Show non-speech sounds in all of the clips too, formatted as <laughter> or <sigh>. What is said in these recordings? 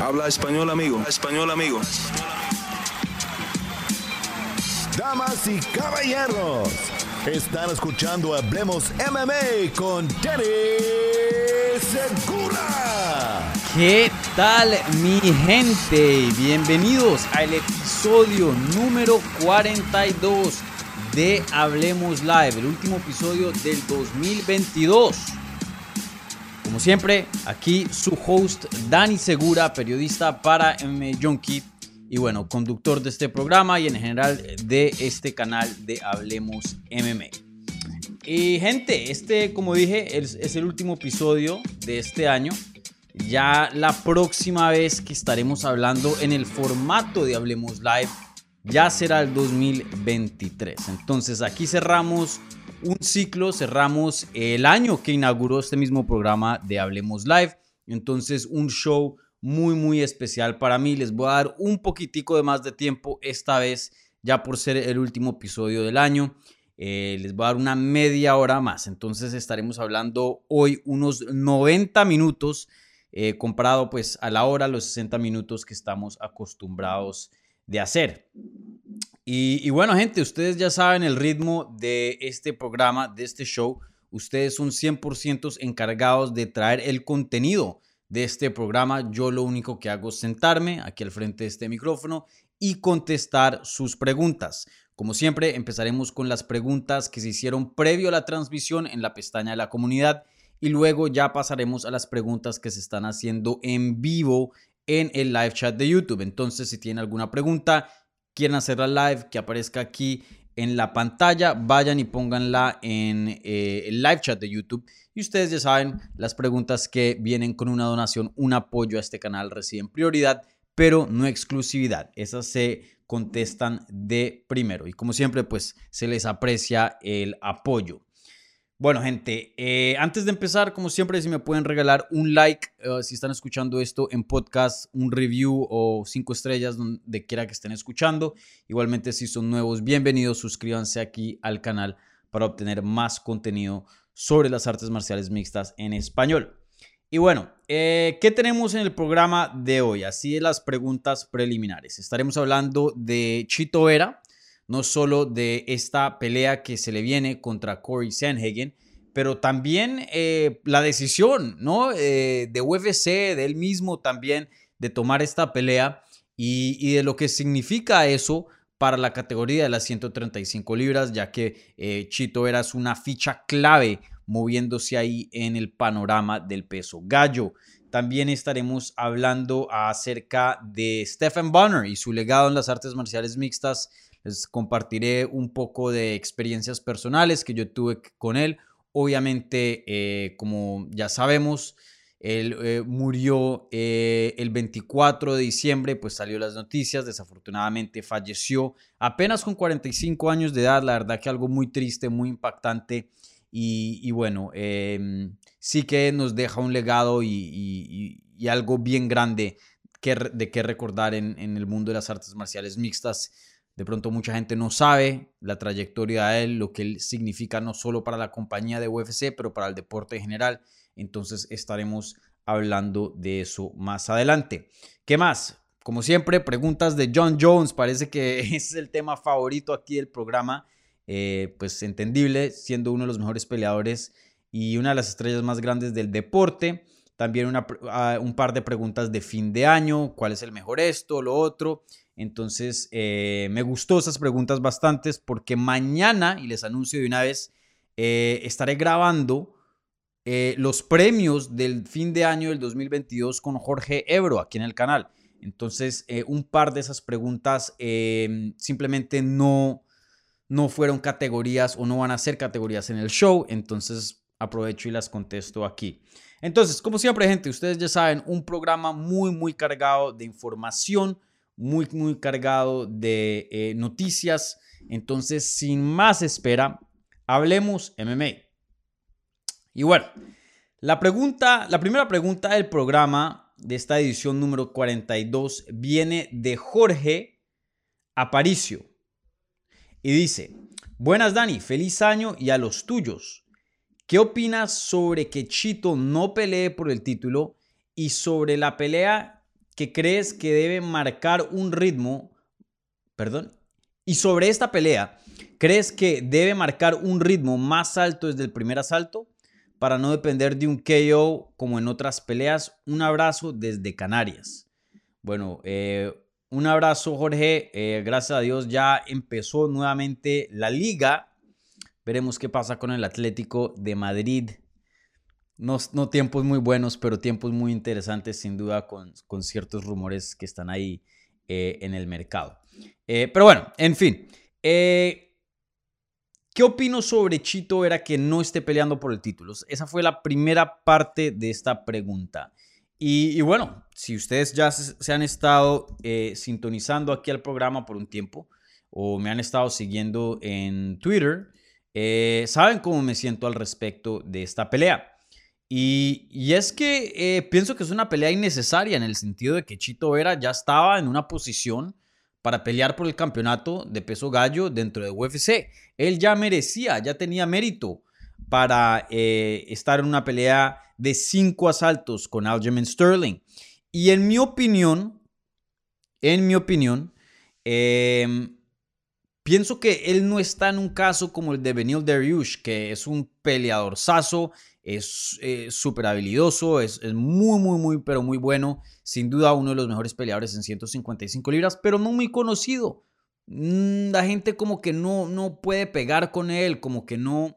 Habla español, amigo. español, amigo. Damas y caballeros, están escuchando Hablemos MMA con Danny Segura. ¿Qué tal mi gente? Bienvenidos al episodio número 42 de Hablemos Live, el último episodio del 2022. Como siempre, aquí su host Dani Segura, periodista para MMA Junkie y bueno, conductor de este programa y en general de este canal de Hablemos MMA. Y gente, este como dije es el último episodio de este año. Ya la próxima vez que estaremos hablando en el formato de Hablemos Live ya será el 2023. Entonces aquí cerramos un ciclo, cerramos el año que inauguró este mismo programa de Hablemos Live. Entonces un show muy muy especial para mí. Les voy a dar un poquitico de más de tiempo esta vez ya por ser el último episodio del año. Eh, les voy a dar una media hora más. Entonces estaremos hablando hoy unos 90 minutos eh, comparado pues a la hora, los 60 minutos que estamos acostumbrados de hacer. Y, bueno, gente, ustedes ya saben el ritmo de este programa, de este show. Ustedes son 100% encargados de traer el contenido de este programa. Yo lo único que hago es sentarme aquí al frente de este micrófono y contestar sus preguntas. Como siempre, empezaremos con las preguntas que se hicieron previo a la transmisión en la pestaña de la comunidad y luego ya pasaremos a las preguntas que se están haciendo en vivo en el live chat de YouTube. Entonces, si tienen alguna pregunta, quieren hacerla live, que aparezca aquí en la pantalla, vayan y pónganla en eh, el live chat de YouTube. Y ustedes ya saben, las preguntas que vienen con una donación, un apoyo a este canal reciben prioridad, pero no exclusividad. Esas se contestan de primero. Y como siempre, pues se les aprecia el apoyo. Bueno, gente, eh, antes de empezar, como siempre, si me pueden regalar un like, eh, si están escuchando esto en podcast, un review o cinco estrellas, donde quiera que estén escuchando. Igualmente, si son nuevos, bienvenidos, suscríbanse aquí al canal para obtener más contenido sobre las artes marciales mixtas en español. Y bueno, eh, ¿qué tenemos en el programa de hoy? Así de las preguntas preliminares. Estaremos hablando de Chito Vera no solo de esta pelea que se le viene contra Corey Sanhagen, pero también eh, la decisión ¿no? Eh, de UFC, de él mismo también, de tomar esta pelea y, de lo que significa eso para la categoría de las 135 libras, ya que eh, Chito eras una ficha clave moviéndose ahí en el panorama del peso gallo. También estaremos hablando acerca de Stephen Bonner y su legado en las artes marciales mixtas les compartiré un poco de experiencias personales que yo tuve con él. Obviamente, eh, como ya sabemos, él eh, murió eh, el 24 de diciembre, pues salió las noticias, desafortunadamente falleció apenas con 45 años de edad, la verdad que algo muy triste, muy impactante y, bueno, em, sí que nos deja un legado y, algo bien grande que, de qué recordar en, en el mundo de las artes marciales mixtas. De pronto mucha gente no sabe la trayectoria de él, lo que él significa no solo para la compañía de UFC, pero para el deporte en general. Entonces estaremos hablando de eso más adelante. ¿Qué más? Como siempre, preguntas de John Jones. Parece que <laughs> es el tema favorito aquí del programa. Eh, pues entendible, siendo uno de los mejores peleadores y una de las estrellas más grandes del deporte. También ah, un par de preguntas de fin de año. ¿Cuál es el mejor esto, lo otro? Entonces, eh, me gustó esas preguntas bastantes porque mañana, y les anuncio de una vez, eh, estaré grabando eh, los premios del fin de año del 2022 con Jorge Ebro aquí en el canal. Entonces, un par de esas preguntas em, simplemente no, no fueron categorías o no van a ser categorías en el show. Entonces, aprovecho y las contesto aquí. Entonces, como siempre, gente, ustedes ya saben, un programa muy, muy cargado de información muy, muy cargado de eh, noticias. Entonces, sin más espera, hablemos MMA. Y bueno, la pregunta, la primera pregunta del programa de esta edición número 42 viene de Jorge Aparicio. Y dice, buenas Dani, feliz año y a los tuyos. ¿Qué opinas sobre que Chito no pelee por el título y sobre la pelea que crees que debe marcar un ritmo, perdón, y sobre esta pelea, ¿crees que debe marcar un ritmo más alto desde el primer asalto para no depender de un KO como en otras peleas? Un abrazo desde Canarias. Bueno, eh, un abrazo Jorge, eh, gracias a Dios ya empezó nuevamente la liga. Veremos qué pasa con el Atlético de Madrid. No, tiempos muy buenos, pero tiempos muy interesantes sin duda con, ciertos rumores que están ahí eh, en el mercado. pero bueno, en fin. ¿Qué opino sobre Chito era que no esté peleando por el título? Esa fue la primera parte de esta pregunta. Y, bueno, si ustedes ya se, han estado eh, sintonizando aquí al programa por un tiempo o me han estado siguiendo en Twitter, eh, saben cómo me siento al respecto de esta pelea. Y, es que eh, pienso que es una pelea innecesaria en el sentido de que Chito Vera ya estaba en una posición para pelear por el campeonato de peso gallo dentro de UFC. Él ya merecía, ya tenía mérito para estar en una pelea de cinco asaltos con Aljamain Sterling. Y en mi opinión, en mi opinión, em, pienso que él no está en un caso como el de Benil Dariush, que es un peleador saso, es eh, súper habilidoso, es, muy, muy, muy, pero muy bueno. Sin duda uno de los mejores peleadores en 155 libras, pero no muy conocido. Mm, la gente como que no, no puede pegar con él, como que no,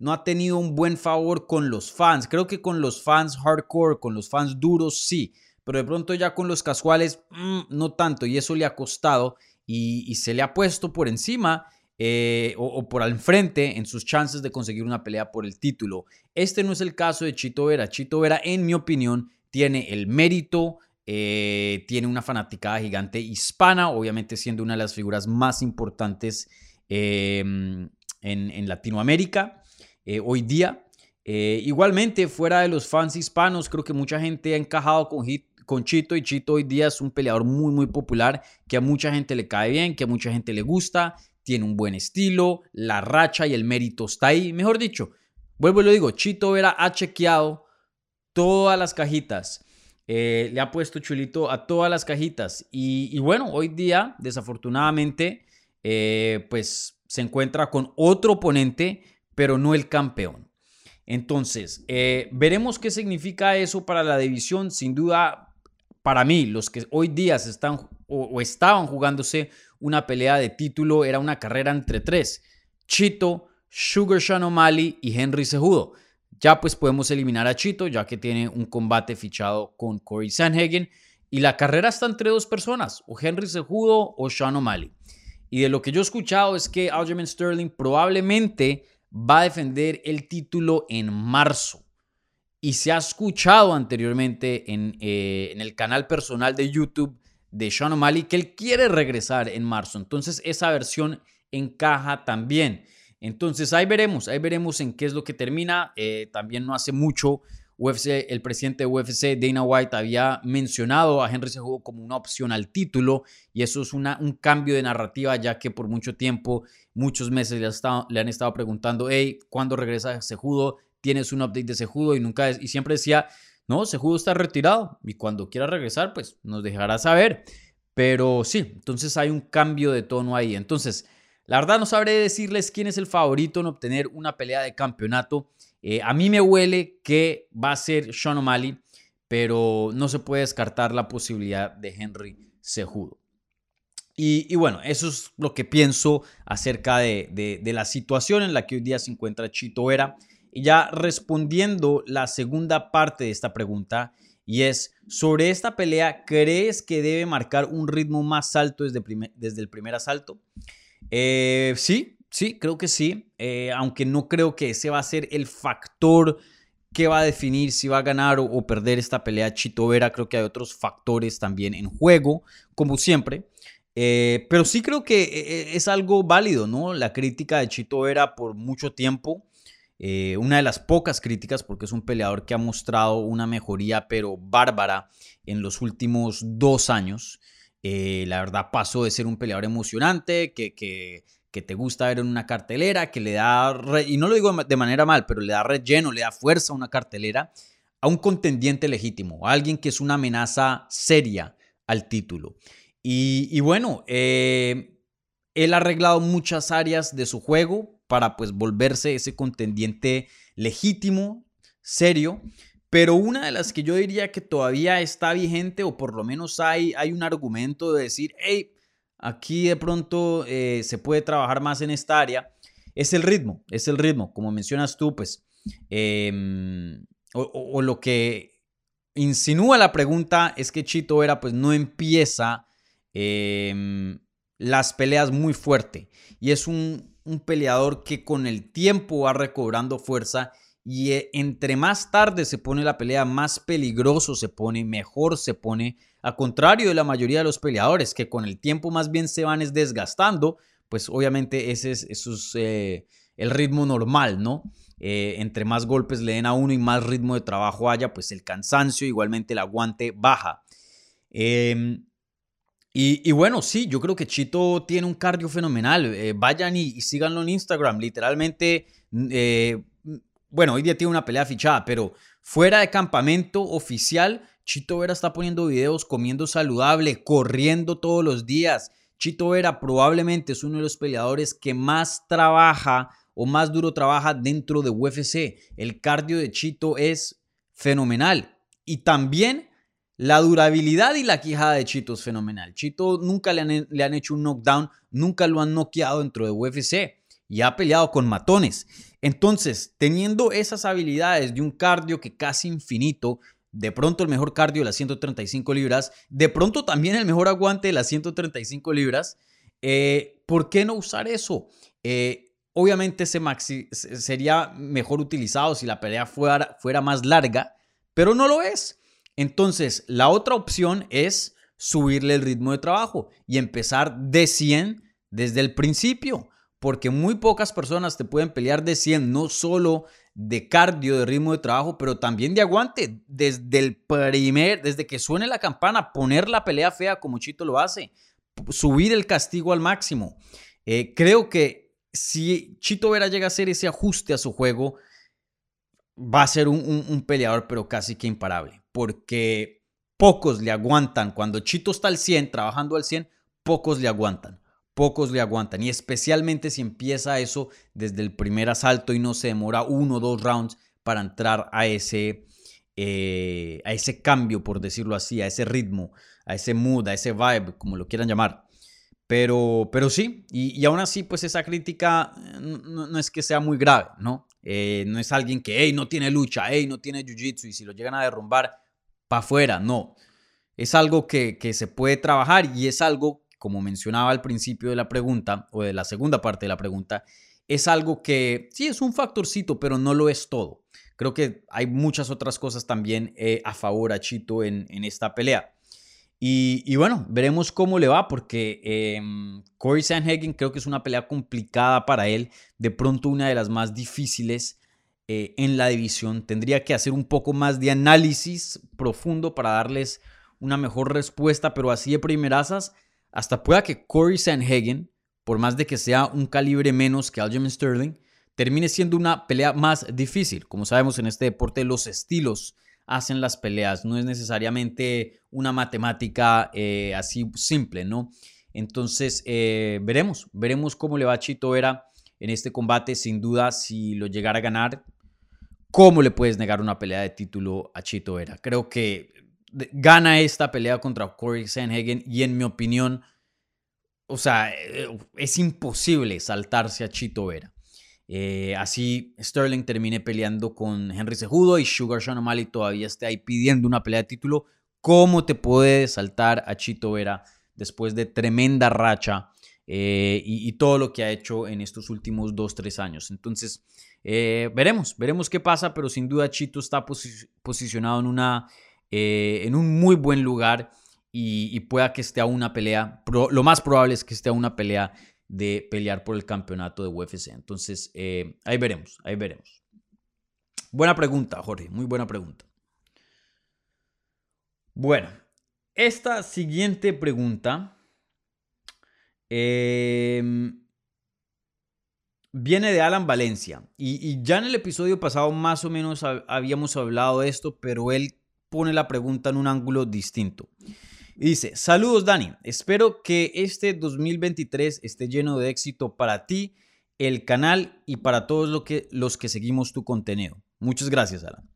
no ha tenido un buen favor con los fans. Creo que con los fans hardcore, con los fans duros, sí, pero de pronto ya con los casuales, mm, no tanto, y eso le ha costado y, se le ha puesto por encima eh, o, por al frente en sus chances de conseguir una pelea por el título. Este no es el caso de Chito Vera. Chito Vera, en mi opinión, tiene el mérito, eh, tiene una fanaticada gigante hispana, obviamente siendo una de las figuras más importantes em, en Latinoamérica. Eh, hoy día. Eh, igualmente, fuera de los fans hispanos, creo que mucha gente ha encajado con, con Chito y Chito hoy día es un peleador muy, muy popular, que a mucha gente le cae bien, que a mucha gente le gusta, tiene un buen estilo, la racha y el mérito está ahí. Mejor dicho, vuelvo y lo digo, Chito Vera ha chequeado todas las cajitas. Eh, le ha puesto chulito a todas las cajitas. Y, bueno, hoy día, desafortunadamente, pues se encuentra con otro oponente pero no el campeón. Entonces, eh, veremos qué significa eso para la división. Sin duda, para mí, los que hoy día están o, estaban jugándose una pelea de título, era una carrera entre tres. Chito, Sugar Sean O'Malley y Henry Cejudo. Ya pues podemos eliminar a Chito, ya que tiene un combate fichado con Corey Sanhagen. Y la carrera está entre dos personas, o Henry Cejudo o Sean O'Malley. Y de lo que yo he escuchado es que Aljamain Sterling probablemente va a defender el título en marzo. Y se ha escuchado anteriormente en, eh, en el canal personal de YouTube de Sean O'Malley que él quiere regresar en marzo. Entonces esa versión encaja también. Entonces ahí veremos, ahí veremos en qué es lo que termina. Eh, también no hace mucho UFC, el presidente de UFC, Dana White, había mencionado a Henry Cejudo como una opción al título y eso es una, un cambio de narrativa ya que por mucho tiempo, muchos meses le, han estado preguntando, hey, ¿cuándo regresa Cejudo? ¿Tienes un update de Cejudo? Y, nunca, y siempre decía, no, Cejudo está retirado y cuando quiera regresar, pues nos dejará saber. Pero sí, entonces hay un cambio de tono ahí. Entonces, la verdad no sabré decirles quién es el favorito en obtener una pelea de campeonato. Eh, a mí me huele que va a ser Sean O'Malley, pero no se puede descartar la posibilidad de Henry Cejudo. Y, bueno, eso es lo que pienso acerca de, la situación en la que hoy día se encuentra Chito Vera. Y ya respondiendo la segunda parte de esta pregunta, y es, sobre esta pelea, ¿crees que debe marcar un ritmo más alto desde, desde el primer asalto? Eh, sí, Sí, creo que sí, eh, aunque no creo que ese va a ser el factor que va a definir si va a ganar o, perder esta pelea Chito Vera. Creo que hay otros factores también en juego, como siempre. Eh, pero sí creo que es algo válido, ¿no? La crítica de Chito Vera por mucho tiempo. Una de las pocas críticas, porque es un peleador que ha mostrado una mejoría, pero bárbara, en los últimos dos años. la verdad pasó de ser un peleador emocionante, que, que que te gusta ver en una cartelera, que le da, y no lo digo de manera mal, pero le da relleno, le da fuerza a una cartelera, a un contendiente legítimo, a alguien que es una amenaza seria al título. Y, bueno, eh, él ha arreglado muchas áreas de su juego para pues volverse ese contendiente legítimo, serio. Pero una de las que yo diría que todavía está vigente, o por lo menos hay, hay un argumento de decir, hey, aquí de pronto eh, se puede trabajar más en esta área, es el ritmo, es el ritmo. Como mencionas tú, pues, em, o, lo que insinúa la pregunta es que Chito Vera, pues, no empieza em, las peleas muy fuerte. Y es un, un peleador que con el tiempo va recobrando fuerza y eh, entre más tarde se pone la pelea, más peligroso se pone, mejor se pone, a contrario de la mayoría de los peleadores, que con el tiempo más bien se van desgastando, pues obviamente ese es, eh, el ritmo normal, ¿no? Eh, entre más golpes le den a uno y más ritmo de trabajo haya, pues el cansancio, igualmente el aguante baja. Em, y, bueno, sí, yo creo que Chito tiene un cardio fenomenal. vayan y, síganlo en Instagram. Literalmente, bueno, hoy día tiene una pelea fichada, pero fuera de campamento oficial, Chito Vera está poniendo videos comiendo saludable, corriendo todos los días. Chito Vera probablemente es uno de los peleadores que más trabaja o más duro trabaja dentro de UFC. El cardio de Chito es fenomenal. Y también la durabilidad y la quijada de Chito es fenomenal. Chito nunca le han, hecho un knockdown, nunca lo han noqueado dentro de UFC y ha peleado con matones. Entonces, teniendo esas habilidades de un cardio que casi infinito, de pronto el mejor cardio de las 135 libras, de pronto también el mejor aguante de las 135 libras, eh, ¿por qué no usar eso? Eh, obviamente ese maxi sería mejor utilizado si la pelea fuera más larga, pero no lo es. Entonces, la otra opción es subirle el ritmo de trabajo y empezar de 100 desde el principio porque muy pocas personas te pueden pelear de 100, no solo de cardio, de ritmo de trabajo, pero también de aguante. Desde el primer, desde que suene la campana, poner la pelea fea como Chito lo hace, subir el castigo al máximo. Eh, creo que si Chito Vera llega a hacer ese ajuste a su juego, va a ser un, un peleador, pero casi que imparable, porque pocos le aguantan. Cuando Chito está al 100, trabajando al 100, pocos le aguantan pocos le aguantan. Y especialmente si empieza eso desde el primer asalto y no se demora uno o dos rounds para entrar a ese, eh, a ese cambio, por decirlo así, a ese ritmo, a ese mood, a ese vibe, como lo quieran llamar. Pero, pero sí, y, aún así, pues esa crítica eh, no, es que sea muy grave, ¿no? Eh, no es alguien que, hey, no tiene lucha, hey, no tiene jiu-jitsu, y si lo llegan a derrumbar, para afuera, no. Es algo que, que se puede trabajar y es algo como mencionaba al principio de la pregunta o de la segunda parte de la pregunta, es algo que sí es un factorcito, pero no lo es todo. Creo que hay muchas otras cosas también eh, a favor a Chito en, esta pelea. Y, bueno, veremos cómo le va, porque eh, Corey Sanhagen creo que es una pelea complicada para él, de pronto una de las más difíciles eh, en la división. Tendría que hacer un poco más de análisis profundo para darles una mejor respuesta, pero así de primerasas hasta pueda que Corey Sanhagen, por más de que sea un calibre menos que Aljamain Sterling, termine siendo una pelea más difícil. Como sabemos en este deporte, los estilos hacen las peleas, no es necesariamente una matemática eh, así simple, ¿no? Entonces, eh, veremos, veremos cómo le va a Chito Vera en este combate, sin duda, si lo llegara a ganar, ¿cómo le puedes negar una pelea de título a Chito Vera? Creo que gana esta pelea contra Corey Sanhagen y en mi opinión, o sea, eh, es imposible saltarse a Chito Vera. Eh, así Sterling termine peleando con Henry Cejudo y Sugar Sean O'Malley todavía esté ahí pidiendo una pelea de título. ¿Cómo te puede saltar a Chito Vera después de tremenda racha eh, y, todo lo que ha hecho en estos últimos 2-3 años? Entonces, veremos, veremos qué pasa, pero sin duda Chito está posicionado en una eh, en un muy buen lugar y, pueda que esté a una pelea, lo más probable es que esté a una pelea de pelear por el campeonato de UFC. Entonces, eh, ahí veremos, ahí veremos. Buena pregunta, Jorge, muy buena pregunta. Bueno, esta siguiente pregunta. Em, viene de Alan Valencia. Y, ya en el episodio pasado más o menos habíamos hablado de esto, pero él pone la pregunta en un ángulo distinto. Dice, saludos Dani, espero que este 2023 esté lleno de éxito para ti, el canal y para todos que, los que seguimos tu contenido. Muchas gracias, Alan.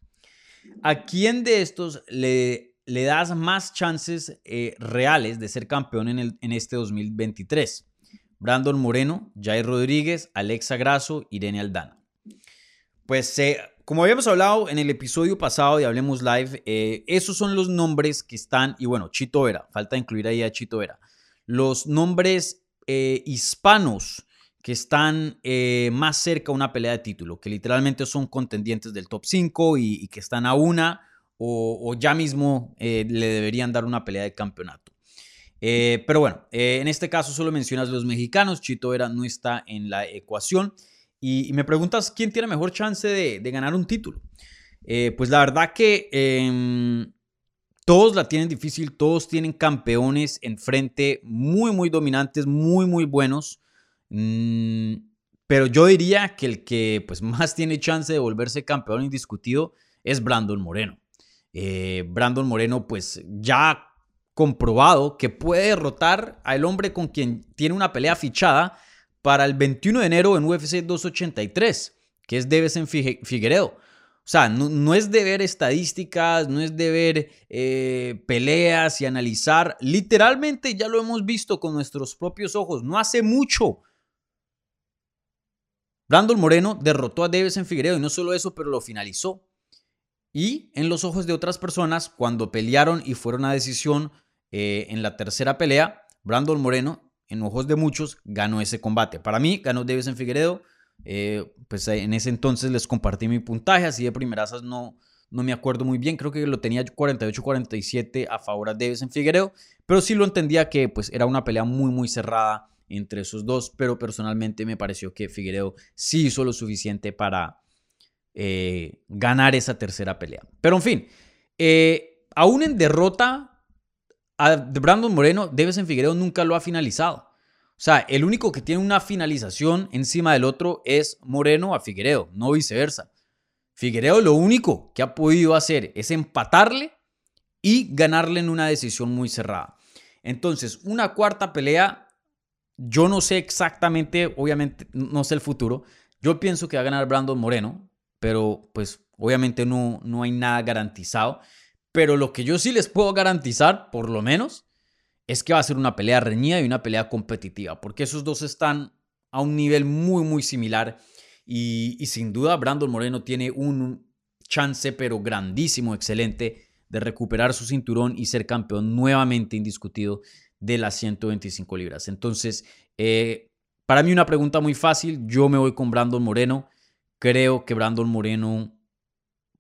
¿A quién de estos le, le das más chances eh, reales de ser campeón en, el, en este 2023? Brandon Moreno, Jair Rodríguez, Alexa Grasso, Irene Aldana. Pues eh, como habíamos hablado en el episodio pasado de Hablemos Live, eh, esos son los nombres que están, y bueno, Chito Vera, falta incluir ahí a Chito Vera, los nombres hispanos que están eh, más cerca a una pelea de título, que literalmente son contendientes del top 5 y, que están a una o, ya mismo eh, le deberían dar una pelea de campeonato. Eh, pero bueno, en este caso solo mencionas los mexicanos, Chito Vera no está en la ecuación y, me preguntas quién tiene mejor chance de, ganar un título. pues la verdad que em, todos la tienen difícil, todos tienen campeones enfrente muy, muy dominantes, muy, muy buenos. Mm, pero yo diría que el que pues, <laughs> más tiene chance de volverse campeón indiscutido es Brandon Moreno. Eh, Brandon Moreno, pues ya comprobado que puede derrotar al hombre con quien tiene una pelea fichada para el 21 de enero en UFC 283, que es Devesen Figueredo. O sea, no, es de ver estadísticas, no es de ver eh, peleas y analizar. Literalmente ya lo hemos visto con nuestros propios ojos. No hace mucho Brandon Moreno derrotó a Davis en Figueredo y no solo eso, pero lo finalizó. Y en los ojos de otras personas, cuando pelearon y fueron a decisión eh, en la tercera pelea, Brandon Moreno, en ojos de muchos, ganó ese combate. Para mí, ganó Davis en Figueredo. Eh, pues en ese entonces les compartí mi puntaje, así de primeras no, no me acuerdo muy bien, creo que lo tenía 48-47 a favor de Davis en Figueredo, pero sí lo entendía que pues era una pelea muy muy cerrada entre esos dos, pero personalmente me pareció que Figueredo sí hizo lo suficiente para eh, ganar esa tercera pelea. Pero en fin, eh, aún en derrota a Brandon Moreno, en Figueredo nunca lo ha finalizado. O sea, el único que tiene una finalización encima del otro es Moreno a Figueredo, no viceversa. Figueredo lo único que ha podido hacer es empatarle y ganarle en una decisión muy cerrada. Entonces, una cuarta pelea yo no sé exactamente, obviamente, no sé el futuro. Yo pienso que va a ganar Brandon Moreno, pero pues obviamente no, no hay nada garantizado. Pero lo que yo sí les puedo garantizar, por lo menos, es que va a ser una pelea reñida y una pelea competitiva, porque esos dos están a un nivel muy, muy similar. Y, sin duda, Brandon Moreno tiene un chance, pero grandísimo, excelente, de recuperar su cinturón y ser campeón nuevamente indiscutido de las 125 libras. Entonces, eh, para mí una pregunta muy fácil, yo me voy con Brandon Moreno. Creo que Brandon Moreno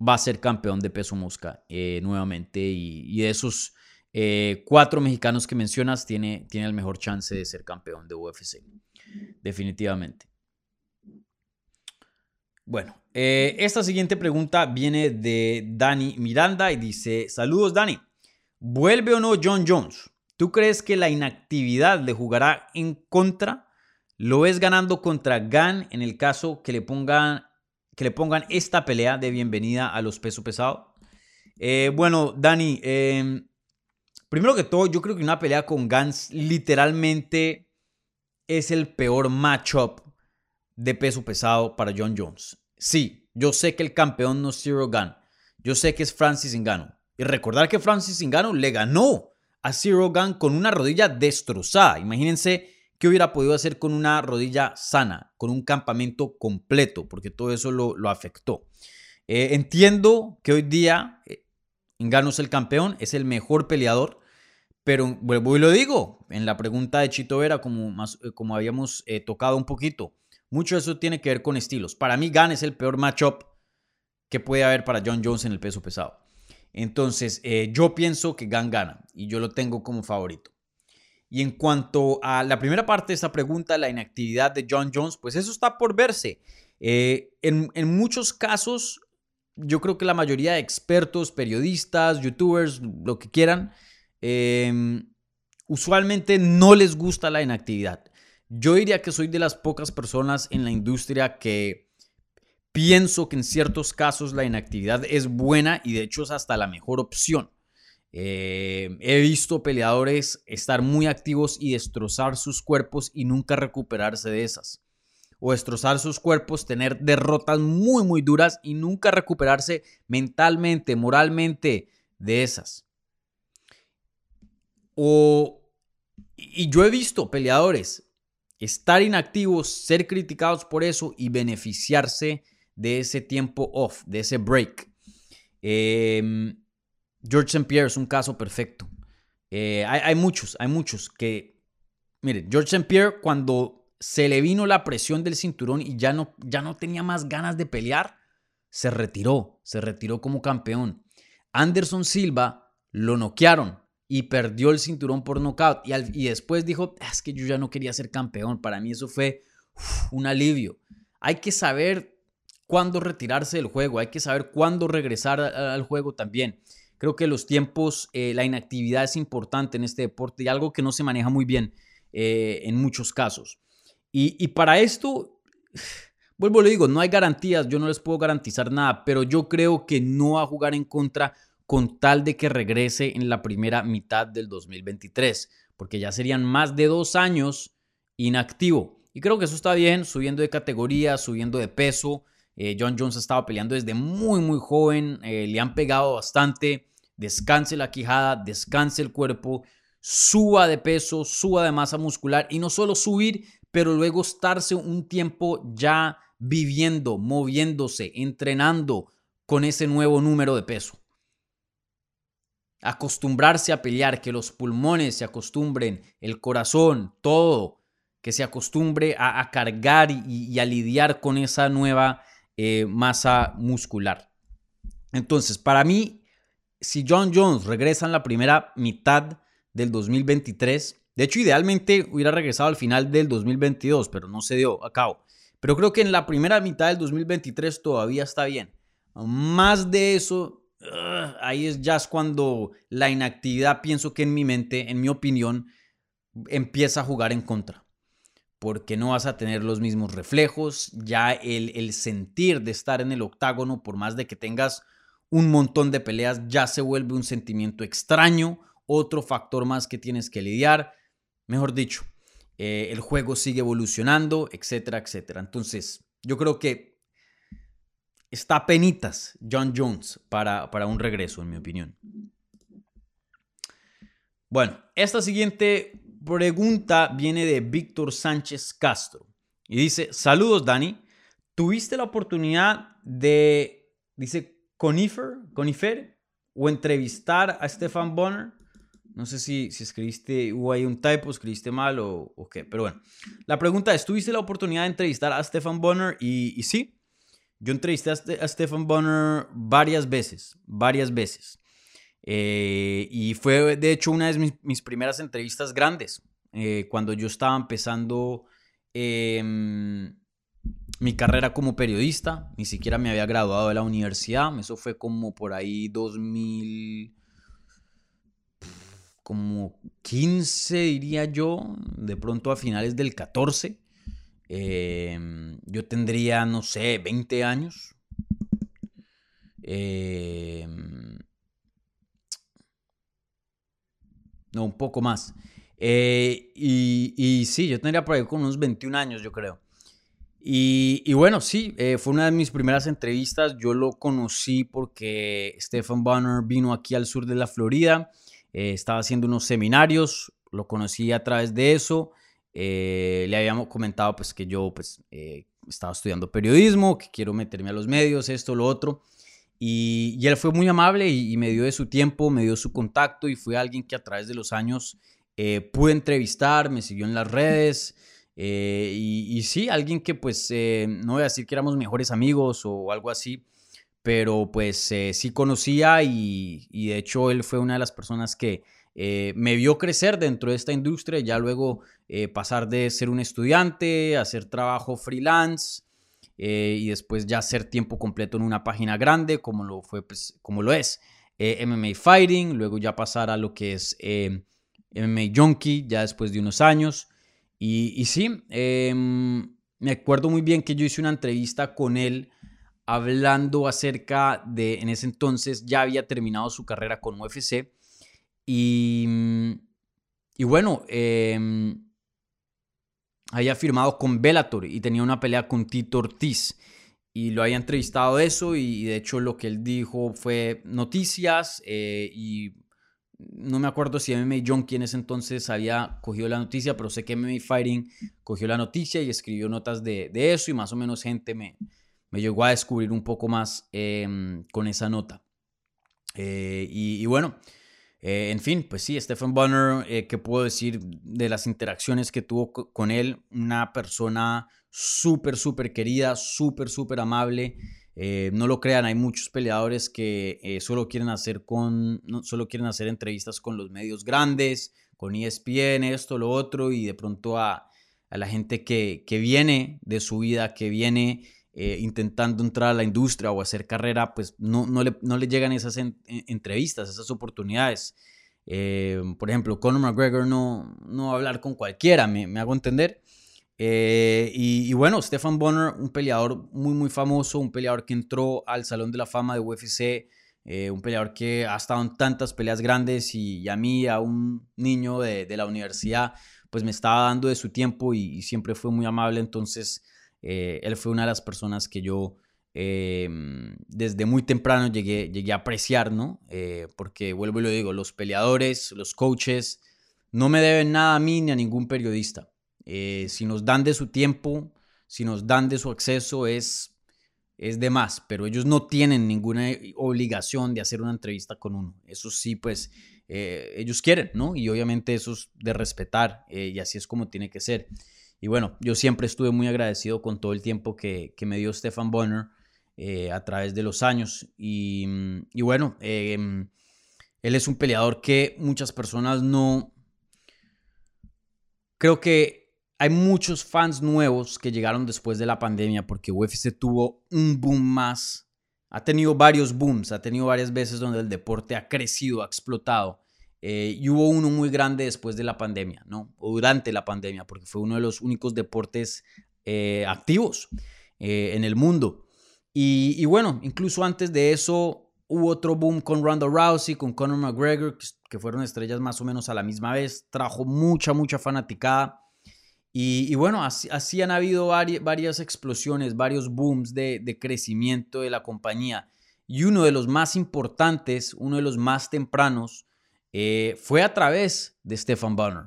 va a ser campeón de peso mosca eh, nuevamente y, de esos eh, cuatro mexicanos que mencionas tiene, tiene el mejor chance de ser campeón de UFC. Definitivamente. Bueno, esta siguiente pregunta viene de Dani Miranda y dice, saludos Dani, ¿vuelve o no John Jones? ¿Tú crees que la inactividad le jugará en contra? ¿Lo ves ganando contra Gan en el caso que le pongan, que le pongan esta pelea de bienvenida a los pesos pesados? Eh, bueno, Dani, em, primero que todo, yo creo que una pelea con Gans literalmente es el peor matchup de peso pesado para John Jones. Sí, yo sé que el campeón no es Zero Gun. Yo sé que es Francis Ngannou. Y recordar que Francis Ngannou le ganó a Zero Gun con una rodilla destrozada. Imagínense hubiera podido hacer con una rodilla sana, con un campamento completo, porque todo eso lo, afectó. Eh, entiendo que hoy día eh, es el campeón, es el mejor peleador, pero vuelvo y lo digo, en la pregunta de Chito Vera, como, más, eh, como habíamos tocado un poquito, mucho de eso tiene que ver con estilos. Para mí, Gan es el peor matchup que puede haber para John Jones en el peso pesado. Entonces, yo pienso que Gan gana y yo lo tengo como favorito. Y en cuanto a la primera parte de esta pregunta, la inactividad de John Jones, pues eso está por verse. Eh, en, muchos casos, yo creo que la mayoría de expertos, periodistas, youtubers, lo que quieran, em, usualmente no les gusta la inactividad. Yo diría que soy de las pocas personas en la industria que pienso que en ciertos casos la inactividad es buena y de hecho es hasta la mejor opción. Eh, he visto peleadores estar muy activos y destrozar sus cuerpos y nunca recuperarse de esas. O destrozar sus cuerpos, tener derrotas muy, muy duras y nunca recuperarse mentalmente, moralmente de esas. O, y yo he visto peleadores estar inactivos, ser criticados por eso y beneficiarse de ese tiempo off, de ese break. Em, George St. Pierre es un caso perfecto. Eh, hay, muchos, hay muchos que, mire, George St. Pierre cuando se le vino la presión del cinturón y ya no, ya no tenía más ganas de pelear, se retiró, se retiró como campeón. Anderson Silva lo noquearon y perdió el cinturón por nocaut y, después dijo, ah, es que yo ya no quería ser campeón. Para mí eso fue un alivio. Hay que saber cuándo retirarse del juego, hay que saber cuándo regresar al juego también. Creo que los tiempos, eh, la inactividad es importante en este deporte y algo que no se maneja muy bien eh, en muchos casos. Y, para esto, <sighs> vuelvo lo digo, no hay garantías, yo no les puedo garantizar nada, pero yo creo que no va a jugar en contra con tal de que regrese en la primera mitad del 2023, porque ya serían más de dos años inactivo. Y creo que eso está bien, subiendo de categoría, subiendo de peso, eh, John Jones ha estado peleando desde muy, muy joven. Eh, le han pegado bastante. Descanse la quijada, descanse el cuerpo, suba de peso, suba de masa muscular y no solo subir, pero luego estarse un tiempo ya viviendo, moviéndose, entrenando con ese nuevo número de peso. Acostumbrarse a pelear, que los pulmones se acostumbren, el corazón, todo, que se acostumbre a, cargar y a lidiar con esa nueva eh, masa muscular. Entonces, para mí, si John Jones regresa en la primera mitad del 2023, de hecho, idealmente hubiera regresado al final del 2022, pero no se dio a cabo. Pero creo que en la primera mitad del 2023 todavía está bien. Más de eso, ahí es ya es cuando la inactividad, pienso que en mi mente, en mi opinión, empieza a jugar en contra porque no vas a tener los mismos reflejos, ya el, sentir de estar en el octágono, por más de que tengas un montón de peleas, ya se vuelve un sentimiento extraño, otro factor más que tienes que lidiar, mejor dicho, eh, el juego sigue evolucionando, etcétera, etcétera. Entonces, yo creo que está penitas John Jones para, para un regreso, en mi opinión. Bueno, esta siguiente pregunta viene de Víctor Sánchez Castro y dice, saludos Dani, ¿tuviste la oportunidad de, dice, Conifer, Conifer, o entrevistar a Stefan Bonner? No sé si, si escribiste, hubo ahí un typo, escribiste mal o, qué, pero bueno. La pregunta es, ¿tuviste la oportunidad de entrevistar a Stefan Bonner? Y sí, yo entrevisté a, Stefan Bonner varias veces, varias veces. Eh, y fue de hecho una de mis, primeras entrevistas grandes, eh, cuando yo estaba empezando em, mi carrera como periodista, ni siquiera me había graduado de la universidad, eso fue como por ahí 2000, como 15 diría yo, de pronto a finales del 14. Em, yo tendría, no sé, 20 años. Eh, no, un poco más. Eh, y, sí, yo tendría por ahí con unos 21 años, yo creo. Y, bueno, sí, eh, fue una de mis primeras entrevistas. Yo lo conocí porque Stephen Bonner vino aquí al sur de la Florida. Eh, estaba haciendo unos seminarios. Lo conocí a través de eso. le habíamos comentado pues que yo pues estaba estudiando periodismo, que quiero meterme a los medios, esto, lo otro. Y, él fue muy amable y, me dio de su tiempo, me dio su contacto y fue alguien que a través de los años eh, pude entrevistar, me siguió en las redes. Eh, y, sí, alguien que pues eh, no voy a decir que éramos mejores amigos o algo así, pero pues sí conocía y, de hecho él fue una de las personas que me vio crecer dentro de esta industria, ya luego pasar de ser un estudiante a hacer trabajo freelance eh, y después ya hacer tiempo completo en una página grande como lo, fue, pues, como lo es eh, MMA Fighting, luego ya pasar a lo que es eh, MMA Junkie ya después de unos años. Y, y sí, em, me acuerdo muy bien que yo hice una entrevista con él hablando acerca de, en ese entonces ya había terminado su carrera con UFC. Y, y bueno, eh, había firmado con Bellator y tenía una pelea con Tito Ortiz. Y lo había entrevistado eso y de hecho lo que él dijo fue noticias eh, y no me acuerdo si MMA Junkie en ese entonces había cogido la noticia, pero sé que MMA Fighting cogió la noticia y escribió notas de, de eso y más o menos gente me, me llegó a descubrir un poco más em, con esa nota. Eh, y, bueno, eh, en fin, pues sí, Stephen Bonner, eh, ¿qué puedo decir de las interacciones que tuvo con él? Una persona súper, súper querida, súper, súper amable. no lo crean, hay muchos peleadores que solo quieren hacer con, solo quieren hacer entrevistas con los medios grandes, con ESPN, esto, lo otro, y de pronto a, a la gente que, que, viene de su vida, que viene eh, intentando entrar a la industria o hacer carrera, pues no, no, le, no le llegan esas entrevistas, esas oportunidades. Eh, por ejemplo, Conor McGregor no, no va a hablar con cualquiera, me, me hago entender. Eh, y, bueno, Stefan Bonner, un peleador muy, muy famoso, un peleador que entró al Salón de la Fama de UFC, un peleador que ha estado en tantas peleas grandes y, a mí, a un niño de, de, la universidad, pues me estaba dando de su tiempo y, y siempre fue muy amable. Entonces, eh, él fue una de las personas que yo em, desde muy temprano llegué, llegué a apreciar, ¿no? Eh, porque vuelvo y lo digo, los peleadores, los coaches, no me deben nada a mí ni a ningún periodista. Eh, si nos dan de su tiempo, si nos dan de su acceso, es, es de más, pero ellos no tienen ninguna obligación de hacer una entrevista con uno. Eso sí, pues ellos quieren, ¿no? Y obviamente eso es de respetar y así es como tiene que ser. Y bueno, yo siempre estuve muy agradecido con todo el tiempo que, me dio Stefan Bonner eh, a través de los años. Y, bueno, em, él es un peleador que muchas personas no... Creo que hay muchos fans nuevos que llegaron después de la pandemia porque UFC tuvo un boom más. Ha tenido varios booms, ha tenido varias veces donde el deporte ha crecido, ha explotado. Eh, y hubo uno muy grande después de la pandemia, ¿no? O durante la pandemia, porque fue uno de los únicos deportes eh, activos eh, en el mundo. Y, bueno, incluso antes de eso hubo otro boom con Ronda Rousey, con Conor McGregor, que, fueron estrellas más o menos a la misma vez. Trajo mucha, mucha fanaticada. Y, bueno, así, han habido varias, explosiones, varios booms de crecimiento de la compañía. Y uno de los más importantes, uno de los más tempranos, eh, fue a través de Stefan Bonner.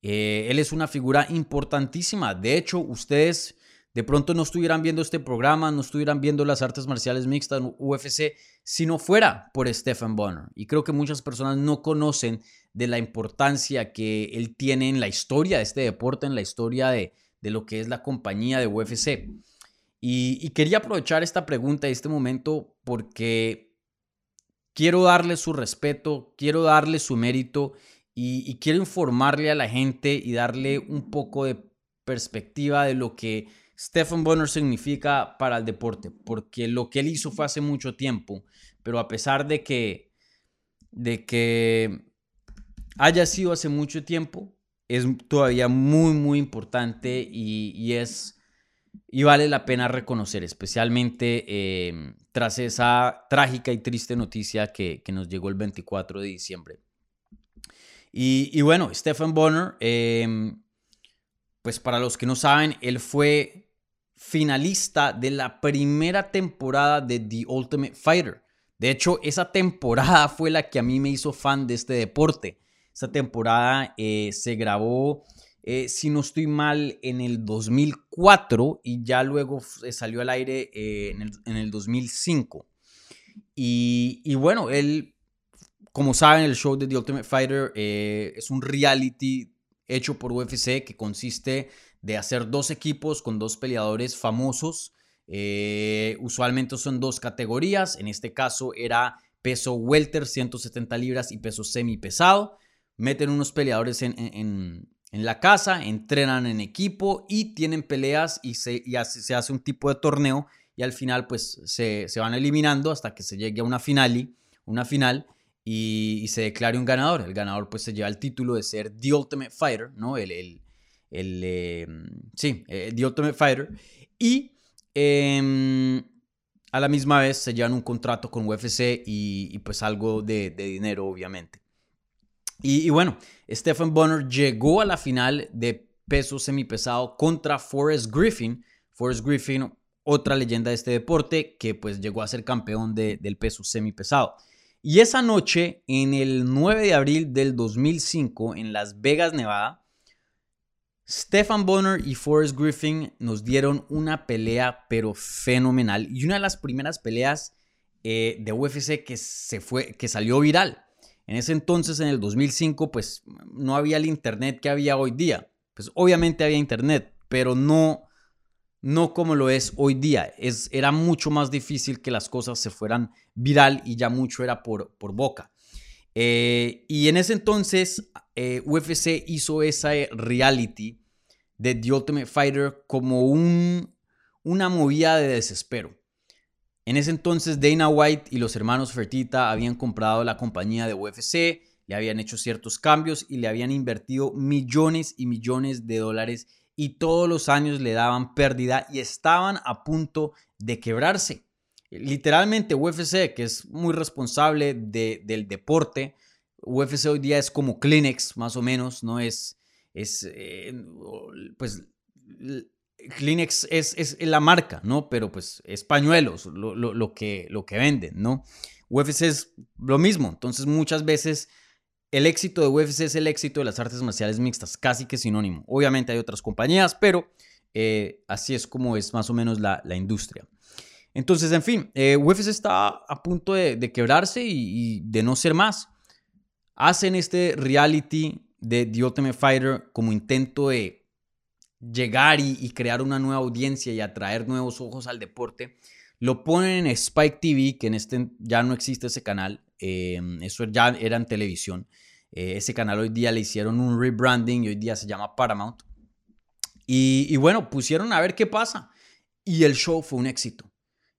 Eh, él es una figura importantísima. De hecho, ustedes de pronto no estuvieran viendo este programa, no estuvieran viendo las artes marciales mixtas UFC si no fuera por Stefan Bonner. Y creo que muchas personas no conocen de la importancia que él tiene en la historia de este deporte, en la historia de, lo que es la compañía de UFC. Y, quería aprovechar esta pregunta este momento porque quiero darle su respeto, quiero darle su mérito y, quiero informarle a la gente y darle un poco de perspectiva de lo que Stephen Bonner significa para el deporte, porque lo que él hizo fue hace mucho tiempo, pero a pesar de que, de que haya sido hace mucho tiempo, es todavía muy, muy importante y es y vale la pena reconocer, especialmente em, tras esa trágica y triste noticia que, nos llegó el 24 de diciembre. Y, bueno, Stephen Bonner, em, pues para los que no saben, él fue finalista de la primera temporada de The Ultimate Fighter. De hecho, esa temporada fue la que a mí me hizo fan de este deporte. Esa temporada eh, se grabó eh, si no estoy mal, en el 2004 y ya luego eh, salió al aire eh, en, el, 2005. Y, bueno, él, como saben, el show de The Ultimate Fighter es un reality hecho por UFC que consiste de hacer dos equipos con dos peleadores famosos. usualmente son dos categorías, en este caso era peso welter 170 libras y peso semi pesado. Meten unos peleadores en en la casa, entrenan en equipo y tienen peleas y se, se hace un tipo de torneo y al final pues se, van eliminando hasta que se llegue a una final, una final y, se declare un ganador. El ganador pues se lleva el título de ser The Ultimate Fighter, ¿no? El, el em, sí, eh, The Ultimate Fighter. Y em, a la misma vez se llevan un contrato con UFC y, pues algo de, dinero, obviamente. Y, bueno, Stephen Bonner llegó a la final de peso semipesado contra Forrest Griffin. Forrest Griffin, otra leyenda de este deporte, que pues llegó a ser campeón del peso semipesado. Y esa noche, en el 9 de abril del 2005, en Las Vegas, Nevada, Stefan Bonner y Forrest Griffin nos dieron una pelea, pero fenomenal. Y una de las primeras peleas eh, de UFC que, se fue, que salió viral. En ese entonces, en el 2005, pues no había el internet que había hoy día. Pues obviamente había internet, pero no no como lo es hoy día. Es, era mucho más difícil que las cosas se fueran viral y ya mucho era por, por boca. Eh, y en ese entonces eh, UFC hizo esa reality de The Ultimate Fighter como un, una movida de desespero. En ese entonces Dana White y los hermanos Fertita habían comprado la compañía de UFC, le habían hecho ciertos cambios y le habían invertido millones y millones de dólares y todos los años le daban pérdida y estaban a punto de quebrarse. Literalmente UFC, que es muy responsable del deporte, UFC hoy día es como Kleenex, más o menos, ¿no? Es, es eh, pues, Kleenex es, es, la marca, ¿no? Pero pues es pañuelos lo, lo, que, lo que venden, ¿no? UFC es lo mismo, entonces muchas veces el éxito de UFC es el éxito de las artes marciales mixtas, casi que sinónimo. Obviamente hay otras compañías, pero eh, así es como es más o menos la, industria. Entonces, en fin, eh, UFC está a punto de, quebrarse y, de no ser más. Hacen este reality de The Ultimate Fighter como intento de llegar y, crear una nueva audiencia y atraer nuevos ojos al deporte. Lo ponen en Spike TV, que en este ya no existe ese canal. Em, eso ya era en televisión. Eh, ese canal hoy día le hicieron un rebranding y hoy día se llama Paramount. Y, bueno, pusieron a ver qué pasa. Y el show fue un éxito.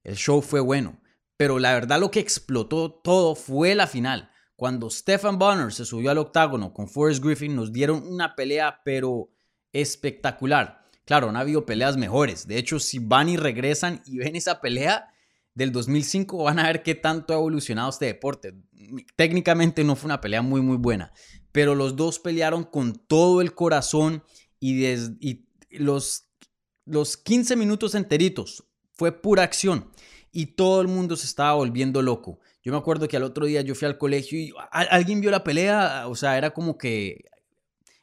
El show fue bueno. Pero la verdad lo que explotó todo fue la final. Cuando Stephen Bonner se subió al octágono con Forrest Griffin, nos dieron una pelea, pero espectacular. Claro, no ha habido peleas mejores. De hecho, si van y regresan y ven esa pelea, del 2005 van a ver qué tanto ha evolucionado este deporte. Técnicamente no fue una pelea muy muy buena, pero los dos pelearon con todo el corazón y, los, los 15 minutos enteritos fue pura acción y todo el mundo se estaba volviendo loco. Yo me acuerdo que al otro día yo fui al colegio y alguien vio la pelea, o sea, era como que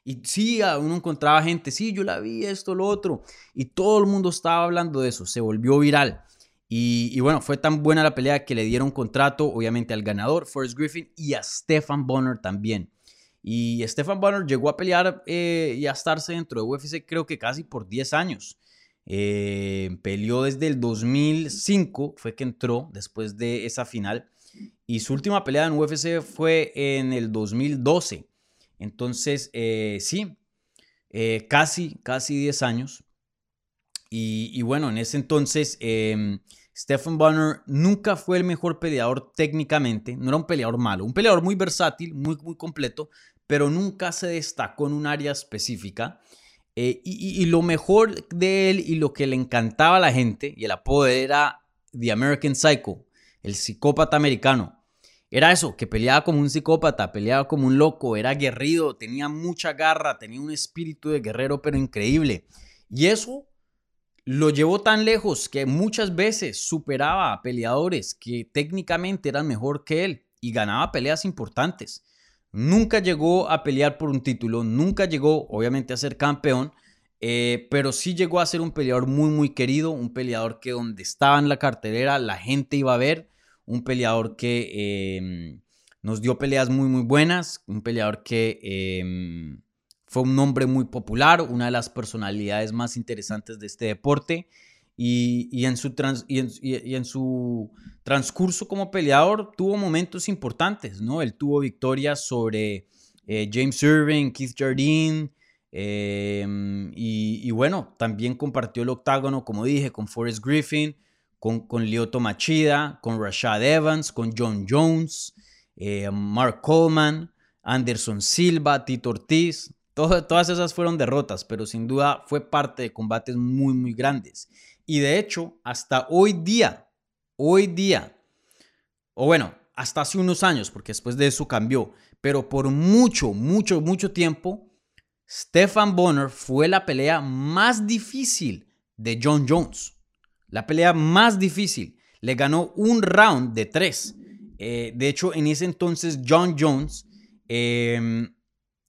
y sí, uno encontraba gente, sí, yo la vi, esto, lo otro. Y todo el mundo estaba hablando de eso, se volvió viral. Y, bueno, fue tan buena la pelea que le dieron contrato, obviamente, al ganador, Forrest Griffin, y a Stefan Bonner también. Y Stefan Bonner llegó a pelear eh, y a estarse dentro de UFC creo que casi por 10 años. Eh, peleó desde el 2005, fue que entró después de esa final. Y su última pelea en UFC fue en el 2012. Entonces, eh, sí, casi, casi 10 años. Y, y, bueno, en ese entonces em, Stephen Bonner nunca fue el mejor peleador técnicamente, no era un peleador malo, un peleador muy versátil, muy, muy completo, pero nunca se destacó en un área específica. Eh, y, lo mejor de él y lo que le encantaba a la gente, y el apodo era The American Psycho, el psicópata americano. Era eso, que peleaba como un psicópata, peleaba como un loco, era guerrido, tenía mucha garra, tenía un espíritu de guerrero, pero increíble. Y eso lo llevó tan lejos que muchas veces superaba a peleadores que técnicamente eran mejor que él y ganaba peleas importantes. Nunca llegó a pelear por un título, nunca llegó obviamente a ser campeón, eh, pero sí llegó a ser un peleador muy muy querido, un peleador que donde estaba en la cartelera la gente iba a ver, un peleador que em, nos dio peleas muy muy buenas, un peleador que em, fue un nombre muy popular, una de las personalidades más interesantes de este deporte. Y, en, su y, en, su transcurso como peleador tuvo momentos importantes, ¿no? Él tuvo victorias sobre eh, James Irving, Keith Jardine, em, y, bueno, también compartió el octágono, como dije, con Forrest Griffin, con, con Machida, con Rashad Evans, con John Jones, eh, Mark Coleman, Anderson Silva, Tito Ortiz, todas esas fueron derrotas, pero sin duda fue parte de combates muy, muy grandes. Y de hecho, hasta hoy día, hoy día, o bueno, hasta hace unos años, porque después de eso cambió, pero por mucho, mucho, mucho tiempo, Stefan Bonner fue la pelea más difícil de John Jones. La pelea más difícil. Le ganó un round de tres. Eh, de hecho, en ese entonces John Jones, em,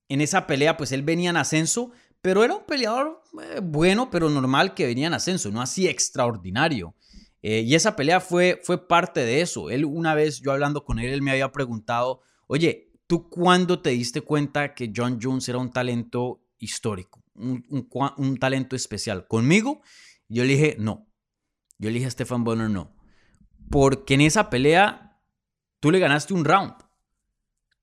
en esa pelea, pues él venía en ascenso, pero era un peleador eh, bueno, pero normal que venía en ascenso, no así extraordinario. Eh, y esa pelea fue, fue parte de eso. Él una vez, yo hablando con él, él me había preguntado, oye, ¿tú cuándo te diste cuenta que John Jones era un talento histórico, un, un talento especial? ¿Conmigo? Yo le dije, no. Yo le dije a Stefan Bonner, no. Porque en esa pelea tú le ganaste un round.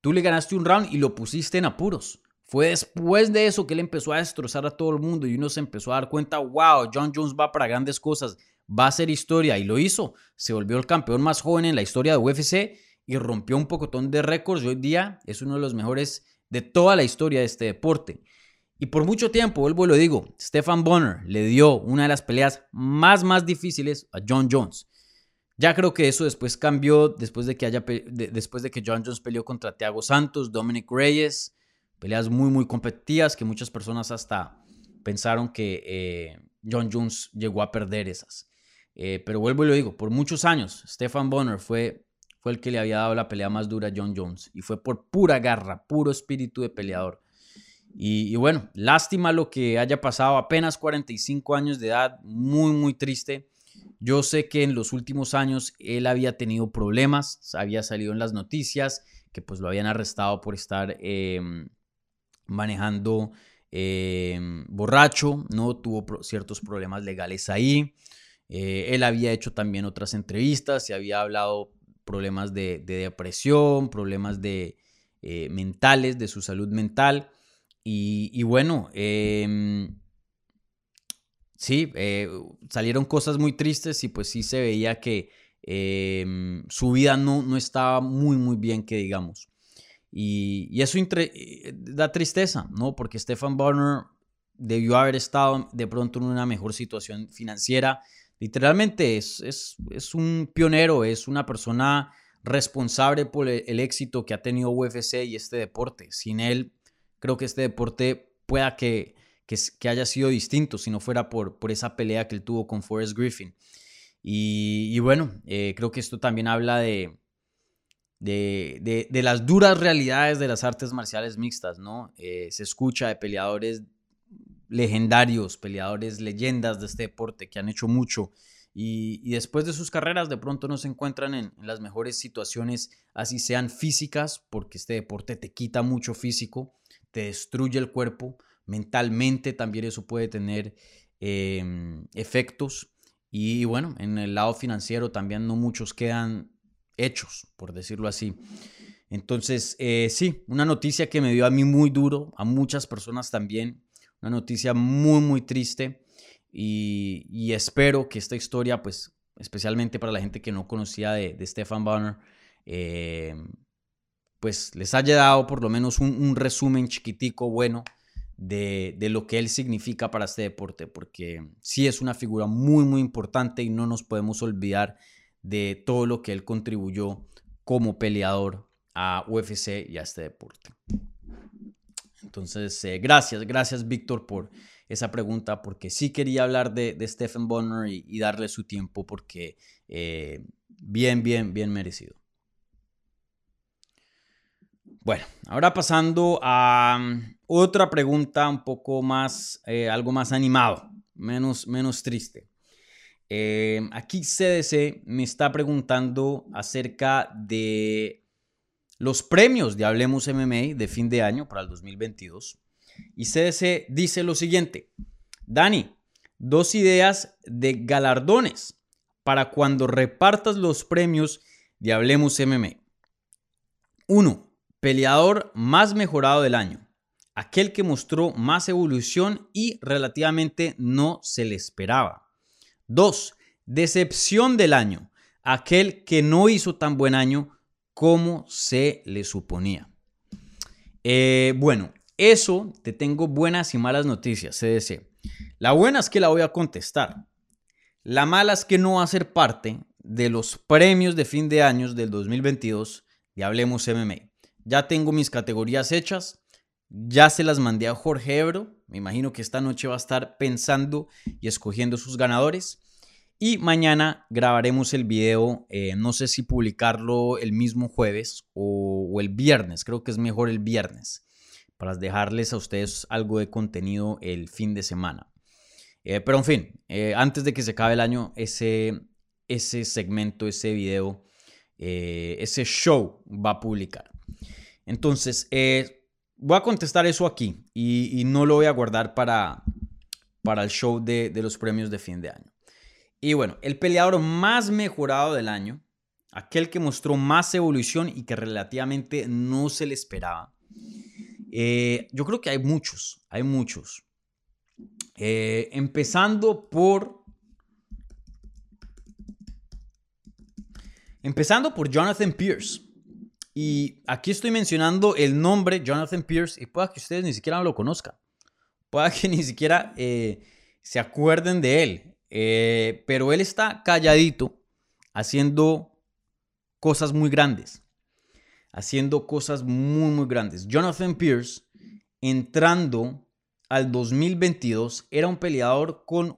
Tú le ganaste un round y lo pusiste en apuros. Fue después de eso que él empezó a destrozar a todo el mundo y uno se empezó a dar cuenta, wow, John Jones va para grandes cosas, va a ser historia y lo hizo. Se volvió el campeón más joven en la historia de UFC y rompió un pocotón de récords hoy día es uno de los mejores de toda la historia de este deporte. Y por mucho tiempo, vuelvo y lo digo, Stefan Bonner le dio una de las peleas más, más difíciles a John Jones. Ya creo que eso después cambió después de que, haya, después de que John Jones peleó contra Thiago Santos, Dominic Reyes, Peleas muy, muy competitivas que muchas personas hasta pensaron que eh, John Jones llegó a perder esas. Eh, pero vuelvo y lo digo, por muchos años Stefan Bonner fue, fue el que le había dado la pelea más dura a John Jones y fue por pura garra, puro espíritu de peleador. Y, bueno, lástima lo que haya pasado, apenas 45 años de edad, muy, muy triste. Yo sé que en los últimos años él había tenido problemas, había salido en las noticias que pues lo habían arrestado por estar em, manejando em, borracho, ¿no? Tuvo ciertos problemas legales ahí. Eh, él había hecho también otras entrevistas y había hablado problemas de, depresión, problemas de, eh, mentales, de su salud mental. Y, bueno, em, sí, eh, salieron cosas muy tristes y pues sí se veía que em, su vida no, no estaba muy, muy bien, que digamos. Y, eso eh, da tristeza, ¿no? Porque Stefan Bonner debió haber estado de pronto en una mejor situación financiera. Literalmente es, es, un pionero, es una persona responsable por el, éxito que ha tenido UFC y este deporte. Sin él, creo que este deporte pueda que, que, haya sido distinto si no fuera por, por esa pelea que él tuvo con Forrest Griffin. Y, bueno, eh, creo que esto también habla de, de, las duras realidades de las artes marciales mixtas, ¿no? Eh, se escucha de peleadores legendarios, peleadores leyendas de este deporte que han hecho mucho y, después de sus carreras de pronto no se encuentran en, las mejores situaciones, así sean físicas, porque este deporte te quita mucho físico, destruye el cuerpo, mentalmente también eso puede tener em, efectos y bueno, en el lado financiero también no muchos quedan hechos, por decirlo así. Entonces, eh, sí, una noticia que me dio a mí muy duro, a muchas personas también, una noticia muy, muy triste y, espero que esta historia, pues, especialmente para la gente que no conocía de, Stefan Bonner, eh, pues les haya dado por lo menos un, resumen chiquitico bueno de, de, lo que él significa para este deporte, porque sí es una figura muy, muy importante y no nos podemos olvidar de todo lo que él contribuyó como peleador a UFC y a este deporte. Entonces, eh, gracias, gracias Víctor por esa pregunta, porque sí quería hablar de, Stephen Bonner y, darle su tiempo, porque eh, bien, bien, bien merecido. Bueno, ahora pasando a mm, otra pregunta un poco más, eh, algo más animado, menos, menos triste. Eh, aquí CDC me está preguntando acerca de los premios de Hablemos MMA de fin de año para el 2022. Y CDC dice lo siguiente, Dani, dos ideas de galardones para cuando repartas los premios de Hablemos MMA. Uno, peleador más mejorado del año, aquel que mostró más evolución y relativamente no se le esperaba. Dos, decepción del año, aquel que no hizo tan buen año como se le suponía. Eh, bueno, eso te tengo buenas y malas noticias, CDC. La buena es que la voy a contestar. La mala es que no va a ser parte de los premios de fin de años del 2022 de Hablemos MMA. Ya tengo mis categorías hechas, ya se las mandé a Jorge Ebro. Me imagino que esta noche va a estar pensando y escogiendo sus ganadores. Y mañana grabaremos el video, eh, no sé si publicarlo el mismo jueves o, el viernes, creo que es mejor el viernes, para dejarles a ustedes algo de contenido el fin de semana. Eh, pero en fin, eh, antes de que se acabe el año, ese, ese segmento, ese video, ese show va a publicar. Entonces, voy a contestar eso aquí y, no lo voy a guardar para, para el show de los premios de fin de año. Y bueno, el peleador más mejorado del año, aquel que mostró más evolución y que relativamente no se le esperaba. Eh, yo creo que hay muchos, hay muchos. Eh, empezando por... Empezando por Jonathan Pierce. Y aquí estoy mencionando el nombre Jonathan Pierce y pueda que ustedes ni siquiera lo conozcan. Pueda que <laughs> ni siquiera eh, se acuerden de él. Eh, pero él está calladito haciendo cosas muy grandes. Haciendo cosas muy, muy grandes. Jonathan Pierce, entrando al 2022, era un peleador con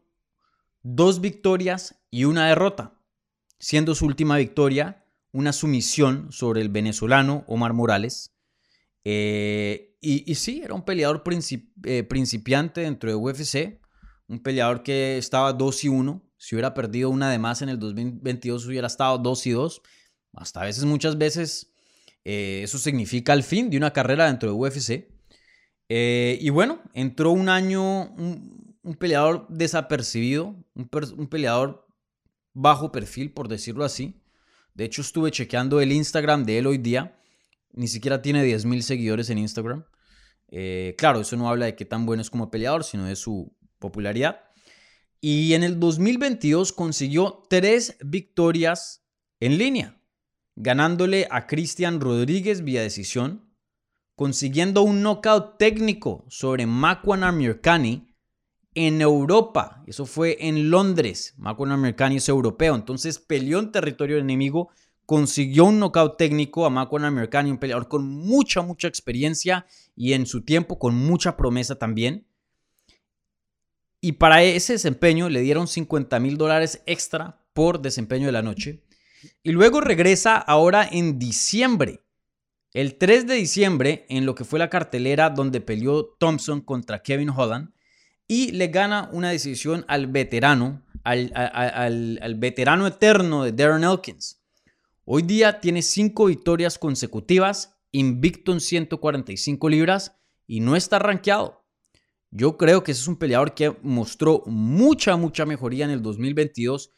dos victorias y una derrota, siendo su última victoria una sumisión sobre el venezolano Omar Morales. Eh, y, sí, era un peleador eh, principiante dentro de UFC, un peleador que estaba 2 y 1. Si hubiera perdido una de más en el 2022, hubiera estado 2 y 2. Hasta a veces, muchas veces, eh, eso significa el fin de una carrera dentro de UFC. Y bueno, entró un año un, peleador desapercibido, un, peleador bajo perfil, por decirlo así. De hecho, estuve chequeando el Instagram de él hoy día. Ni siquiera tiene 10.000 seguidores en Instagram. Eh, claro, eso no habla de qué tan bueno es como peleador, sino de su popularidad. Y en el 2022 consiguió tres victorias en línea, ganándole a Cristian Rodríguez vía decisión, consiguiendo un knockout técnico sobre Makwan Amirkani en Europa. Eso fue en Londres. Makwan Amirkani es europeo, entonces peleó en territorio enemigo, consiguió un knockout técnico a Makwan Amirkani, un peleador con mucha, mucha experiencia y en su tiempo con mucha promesa también. Y para ese desempeño le dieron 50 mil dólares extra por desempeño de la noche. Y luego regresa ahora en diciembre, el 3 de diciembre, en lo que fue la cartelera donde peleó Thompson contra Kevin Holland. Y le gana una decisión al veterano, al, veterano eterno de Darren Elkins. Hoy día tiene cinco victorias consecutivas, invicto en 145 libras y no está rankeado. Yo creo que ese es un peleador que mostró mucha, mucha mejoría en el 2022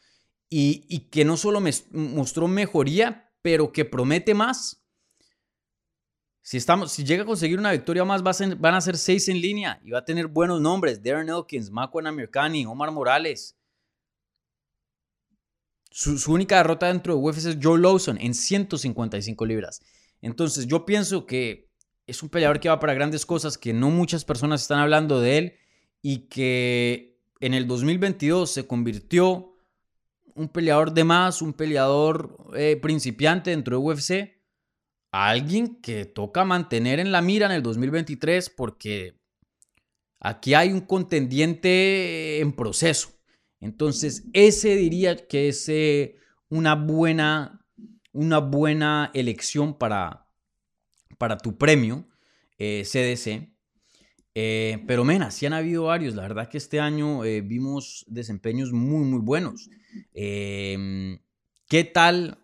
y, que no solo mostró mejoría, pero que promete más. Si, estamos, si llega a conseguir una victoria más, van a ser seis en línea y va a tener buenos nombres. Darren Elkins, Makwan Amirkani, Omar Morales. Su, única derrota dentro de UFC es Joe Lawson en 155 libras. Entonces yo pienso que es un peleador que va para grandes cosas, que no muchas personas están hablando de él y que en el 2022 se convirtió un peleador de más, un peleador eh, principiante dentro de UFC, alguien que toca mantener en la mira en el 2023 porque aquí hay un contendiente en proceso. Entonces, ese diría que es eh, una, buena, una buena elección para, para tu premio CDC. Eh, eh, pero mena, sí han habido varios. La verdad que este año vimos desempeños muy, muy buenos. Em, ¿Qué tal?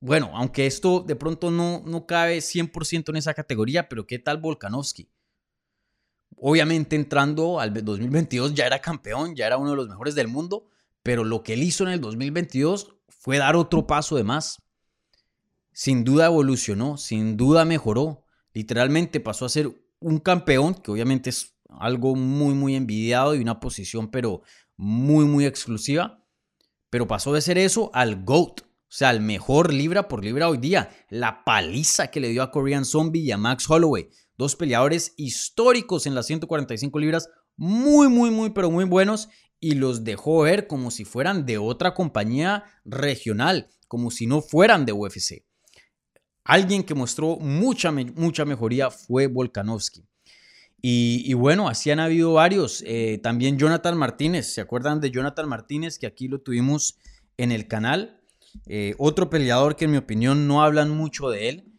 Bueno, aunque esto de pronto no, no cabe 100% en esa categoría, pero ¿qué tal Volkanovski? Obviamente entrando al 2022 ya era campeón, ya era uno de los mejores del mundo, pero lo que él hizo en el 2022 fue dar otro paso de más sin duda evolucionó, sin duda mejoró. Literalmente pasó a ser un campeón, que obviamente es algo muy, muy envidiado y una posición, pero muy, muy exclusiva. Pero pasó de ser eso al GOAT, o sea, al mejor libra por libra hoy día. La paliza que le dio a Korean Zombie y a Max Holloway. Dos peleadores históricos en las 145 libras, muy, muy, muy, pero muy buenos. Y los dejó ver como si fueran de otra compañía regional, como si no fueran de UFC. Alguien que mostró mucha, mucha mejoría fue Volkanovski. Y, bueno, así han habido varios. Eh, también Jonathan Martínez, ¿se acuerdan de Jonathan Martínez? Que aquí lo tuvimos en el canal. Eh, otro peleador que en mi opinión no hablan mucho de él.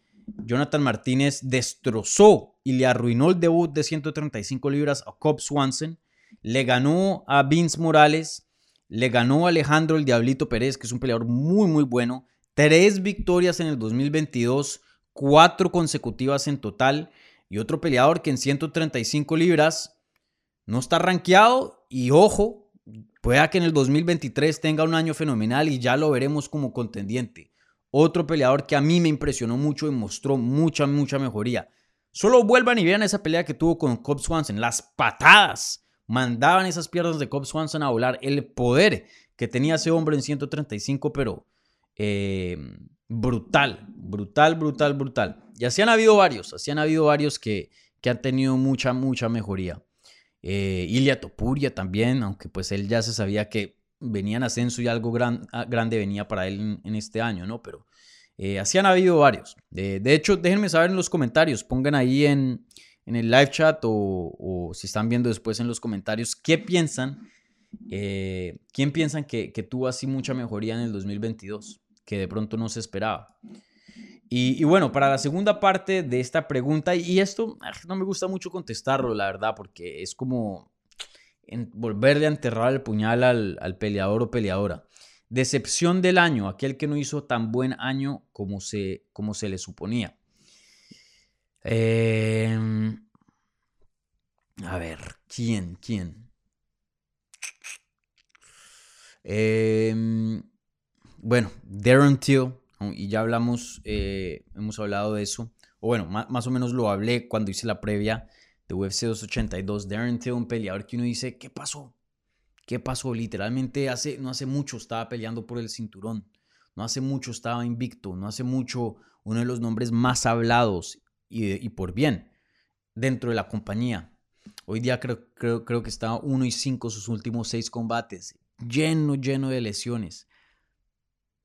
Jonathan Martínez destrozó y le arruinó el debut de 135 libras a Cobb Swanson. Le ganó a Vince Morales. Le ganó a Alejandro el Diablito Pérez, que es un peleador muy, muy bueno. Tres victorias en el 2022, cuatro consecutivas en total y otro peleador que en 135 libras no está rankeado y ojo, pueda que en el 2023 tenga un año fenomenal y ya lo veremos como contendiente. Otro peleador que a mí me impresionó mucho y mostró mucha, mucha mejoría. Solo vuelvan y vean esa pelea que tuvo con Cobb Swanson. Las patadas mandaban esas piernas de Cobb Swanson a volar. El poder que tenía ese hombre en 135, pero eh, brutal, brutal, brutal, brutal. Y así han habido varios, así han habido varios que, que han tenido mucha, mucha mejoría. Eh, Ilia Topuria también, aunque pues él ya se sabía que venía en ascenso y algo gran, ah, grande venía para él en, este año, ¿no? Pero eh, así han habido varios. de hecho, déjenme saber en los comentarios, pongan ahí en, en el live chat o, o, si están viendo después en los comentarios qué piensan, eh, quién piensan que, que tuvo así mucha mejoría en el 2022, que de pronto no se esperaba. Y, bueno, para la segunda parte de esta pregunta, y esto ah, no me gusta mucho contestarlo, la verdad, porque es como volverle a enterrar el puñal al, peleador o peleadora. Decepción del año, aquel que no hizo tan buen año como se, como se le suponía. Em, a ver, ¿quién? ¿Quién? Em, bueno, Darren Till y ya hablamos, eh, hemos hablado de eso, o bueno, más, o menos lo hablé cuando hice la previa de UFC 282, Darren Till, un peleador que uno dice, ¿qué pasó? ¿Qué pasó? Literalmente hace, no hace mucho estaba peleando por el cinturón, no hace mucho estaba invicto, no hace mucho uno de los nombres más hablados y, y por bien dentro de la compañía. Hoy día creo, creo, creo que está 1 y 5 sus últimos 6 combates, lleno, lleno de lesiones.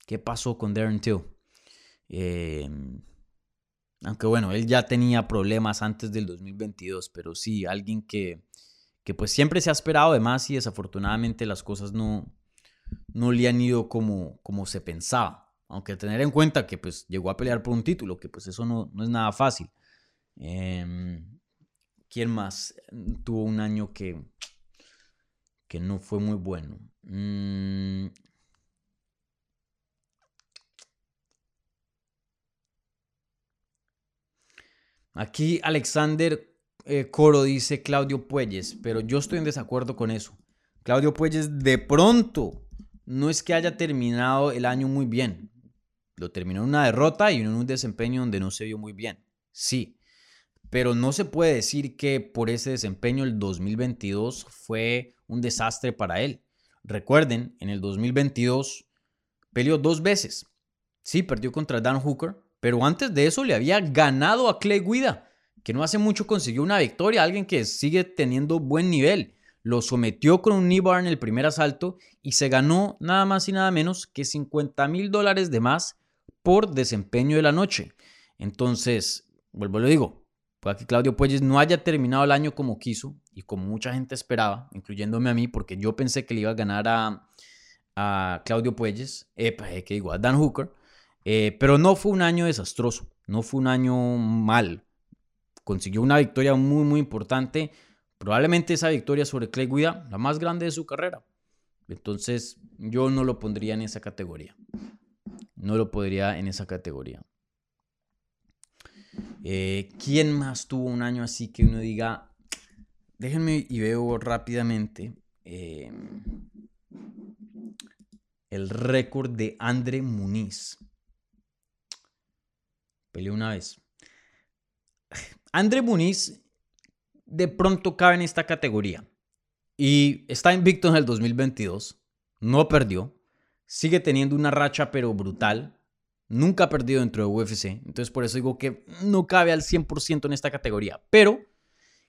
¿Qué pasó con Darren Till? Em, aunque bueno, él ya tenía problemas antes del 2022, pero sí, alguien que, que pues siempre se ha esperado de más y desafortunadamente las cosas no, no le han ido como, como se pensaba. Aunque tener en cuenta que pues llegó a pelear por un título, que pues eso no, no es nada fácil. Em, ¿Quién más tuvo un año que, que no fue muy bueno? Mm, Aquí Alexander eh, Coro dice Claudio Puelles, pero yo estoy en desacuerdo con eso. Claudio Puelles de pronto no es que haya terminado el año muy bien. Lo terminó en una derrota y en un desempeño donde no se vio muy bien. Sí, pero no se puede decir que por ese desempeño el 2022 fue un desastre para él. Recuerden, en el 2022 peleó dos veces. Sí, perdió contra Dan Hooker, pero antes de eso le había ganado a Clay Guida, que no hace mucho consiguió una victoria, alguien que sigue teniendo buen nivel. Lo sometió con un knee bar en el primer asalto y se ganó nada más y nada menos que 50 mil dólares de más por desempeño de la noche. Entonces, vuelvo lo digo, puede que Claudio Puelles no haya terminado el año como quiso y como mucha gente esperaba, incluyéndome a mí, porque yo pensé que le iba a ganar a, a Claudio Puelles, que digo, a Dan Hooker. Eh, pero no fue un año desastroso, no fue un año mal. Consiguió una victoria muy, muy importante. Probablemente esa victoria sobre Clay Guida, la más grande de su carrera. Entonces, yo no lo pondría en esa categoría. No lo podría en esa categoría. Eh, ¿Quién más tuvo un año así que uno diga, déjenme y veo rápidamente eh, el récord de Andre Muniz? Peleó una vez. André Muniz de pronto cabe en esta categoría. Y está invicto en el 2022. No perdió. Sigue teniendo una racha pero brutal. Nunca ha perdido dentro de UFC. Entonces por eso digo que no cabe al 100% en esta categoría. Pero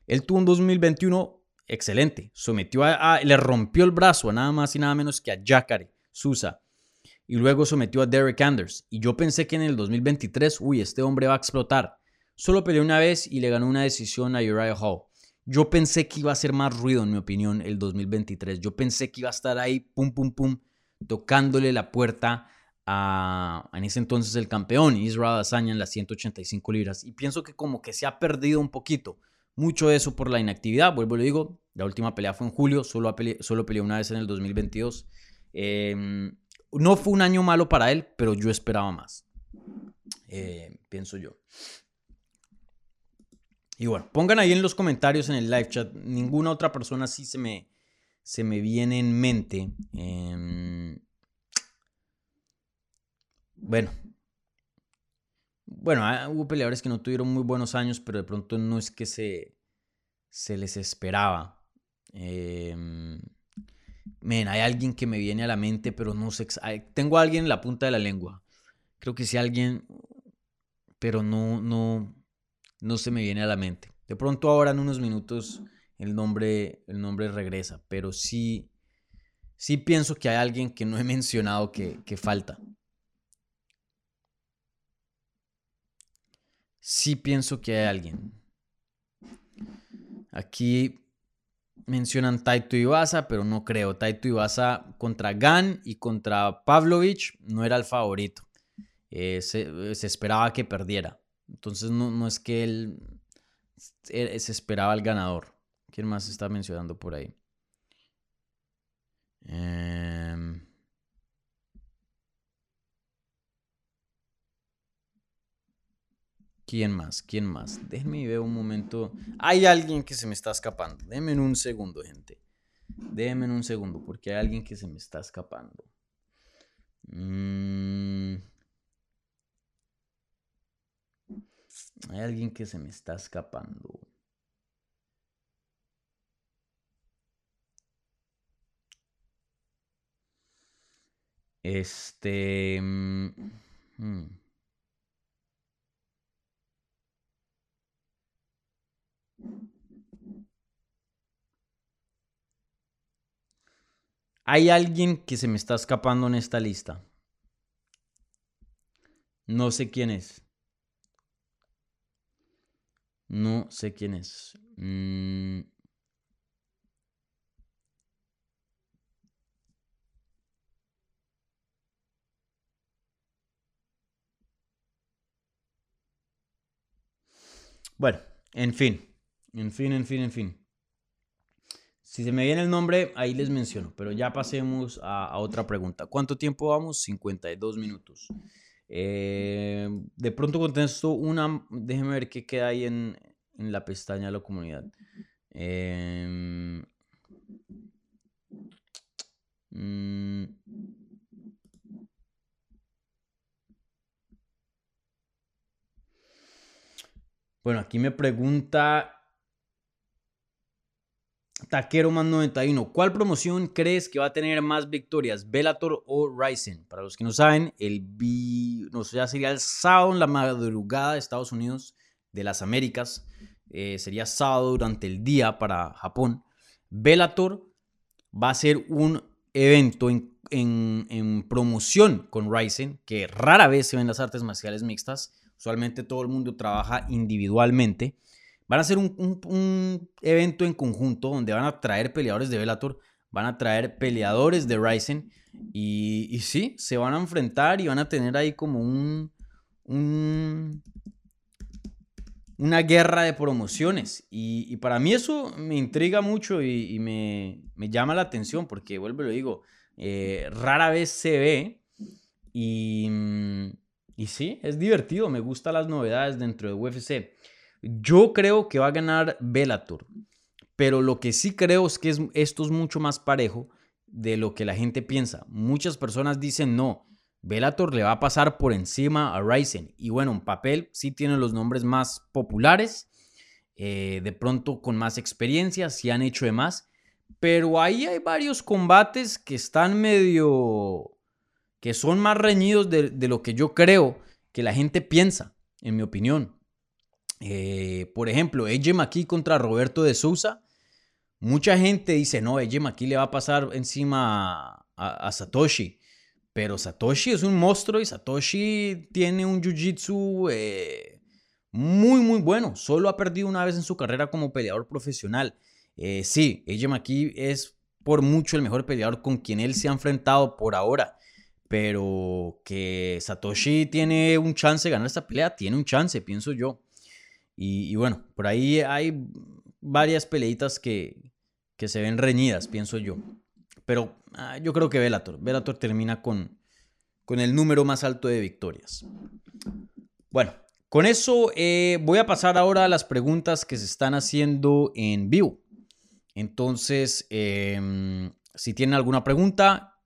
él tuvo un 2021 excelente. Sometió a, le rompió el brazo a nada más y nada menos que a Jacare Sousa. Y luego sometió a Derek Anders. Y yo pensé que en el 2023, uy, este hombre va a explotar. Solo peleó una vez y le ganó una decisión a Uriah Hall. Yo pensé que iba a hacer más ruido, en mi opinión, el 2023. Yo pensé que iba a estar ahí, pum, pum, pum, tocándole la puerta a, en ese entonces el campeón, Israel Azaña, en las 185 libras. Y pienso que como que se ha perdido un poquito. Mucho de eso por la inactividad. Vuelvo y digo, la última pelea fue en julio, solo, solo peleó una vez en el 2022. Em, no fue un año malo para él, pero yo esperaba más. Eh, pienso yo. Y bueno, pongan ahí en los comentarios en el live chat. Ninguna otra persona sí se me, se me viene en mente. Em, bueno. Bueno, ah, hubo peleadores que no tuvieron muy buenos años, pero de pronto no es que se, se les esperaba. Eh, hay alguien que me viene a la mente, pero no sé. Tengo a alguien en la punta de la lengua. Creo que sí alguien, pero no, no, no se me viene a la mente. De pronto ahora en unos minutos el nombre, el nombre regresa, pero sí, sí pienso que hay alguien que no he <laughs> mencionado que, que falta. Sí pienso que hay alguien. Aquí mencionan Taito Ibaza, pero no creo. Taito Ibaza contra Gan y contra Pavlovich no era el favorito. Eh, se, esperaba que perdiera. Entonces no, es que él se esperaba el ganador. ¿Quién más está mencionando por ahí? Eh... ¿Quién más? ¿Quién más? Déjenme ver un momento. Hay alguien que se me está escapando. Déjenme en un segundo, gente. Déjenme en un segundo, porque hay alguien que se me está escapando. Mm. Hay alguien que se me está escapando. Este... Mm, Hay alguien que se me está escapando en esta lista. No sé quién es. No sé quién es. Mm. Bueno, en fin. En fin, en fin, en fin. Si se me viene el nombre, ahí les menciono, pero ya pasemos a, otra pregunta. ¿Cuánto tiempo vamos? 52 minutos. Eh, de pronto contesto una, déjenme ver qué queda ahí en, la pestaña de la comunidad. Em, mm, bueno, aquí me pregunta Taquero más 91. ¿Cuál promoción crees que va a tener más victorias? ¿Bellator o Ryzen? Para los que no saben, el no sé, ya sería el sábado en la madrugada de Estados Unidos de las Américas. Eh, sería sábado durante el día para Japón. Bellator va a ser un evento en, en promoción con Ryzen, que rara vez se ven las artes marciales mixtas. Usualmente todo el mundo trabaja individualmente. Van a hacer un, evento en conjunto donde van a traer peleadores de Bellator, van a traer peleadores de Ryzen y, sí, se van a enfrentar y van a tener ahí como un, una guerra de promociones. Y, para mí eso me intriga mucho y, me, llama la atención porque, vuelvo y lo digo, eh, rara vez se ve y, y sí, es divertido, me gustan las novedades dentro de UFC. Yo creo que va a ganar Bellator, pero lo que sí creo es que esto es mucho más parejo de lo que la gente piensa. Muchas personas dicen no, Bellator le va a pasar por encima a Ryzen. Y bueno, en papel sí tiene los nombres más populares, eh, de pronto con más experiencia, sí han hecho de más, pero ahí hay varios combates que están medio que son más reñidos de, lo que yo creo que la gente piensa, en mi opinión. Eh, por ejemplo, AJ McKee contra Roberto de Sousa. Mucha gente dice, no, AJ McKee le va a pasar encima a, Satoshi. Pero Satoshi es un monstruo y Satoshi tiene un jiu-jitsu eh, muy, muy bueno. Solo ha perdido una vez en su carrera como peleador profesional. Eh, sí, AJ McKee es por mucho el mejor peleador con quien él se ha enfrentado por ahora. Pero que Satoshi tiene un chance de ganar esta pelea, tiene un chance, pienso yo. Y, bueno, por ahí hay varias peleitas que, que se ven reñidas, pienso yo. Pero ah, yo creo que Velator. Velator termina con, con el número más alto de victorias. Bueno, con eso eh, voy a pasar ahora a las preguntas que se están haciendo en vivo. Entonces, em, si tienen alguna pregunta,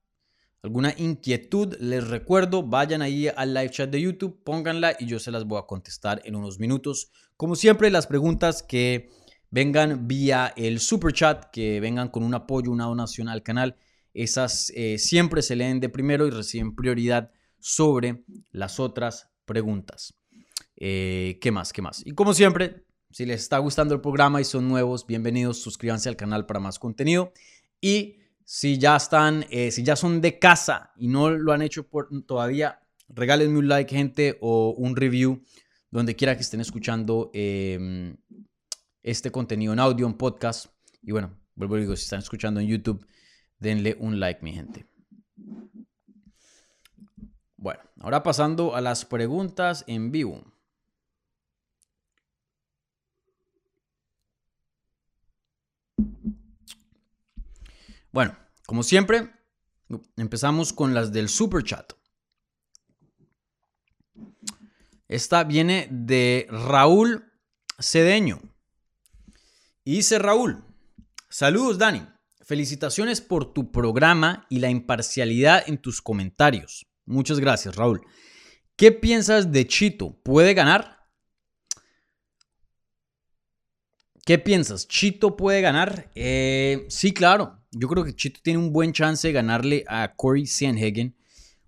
alguna inquietud, les recuerdo, vayan ahí al live chat de YouTube, pónganla y yo se las voy a contestar en unos minutos. Como siempre, las preguntas que vengan vía el super chat, que vengan con un apoyo, una donación al canal, esas eh, siempre se leen de primero y reciben prioridad sobre las otras preguntas. Eh, ¿Qué más? ¿Qué más? Y como siempre, si les está gustando el programa y son nuevos, bienvenidos, suscríbanse al canal para más contenido. Y si ya están, eh, si ya son de casa y no lo han hecho por, todavía, regálenme un like, gente, o un review donde quiera que estén escuchando em, este contenido en audio, en podcast. Y bueno, vuelvo a digo, si están escuchando en YouTube, denle un like, mi gente. Bueno, ahora pasando a las preguntas en vivo. Bueno, como siempre, empezamos con las del super chat. Esta viene de Raúl Cedeño. Y dice Raúl, saludos Dani, felicitaciones por tu programa y la imparcialidad en tus comentarios. Muchas gracias Raúl. ¿Qué piensas de Chito? ¿Puede ganar? ¿Qué piensas? ¿Chito puede ganar? Eh, sí, claro. Yo creo que Chito tiene un buen chance de ganarle a Corey Sanhagen.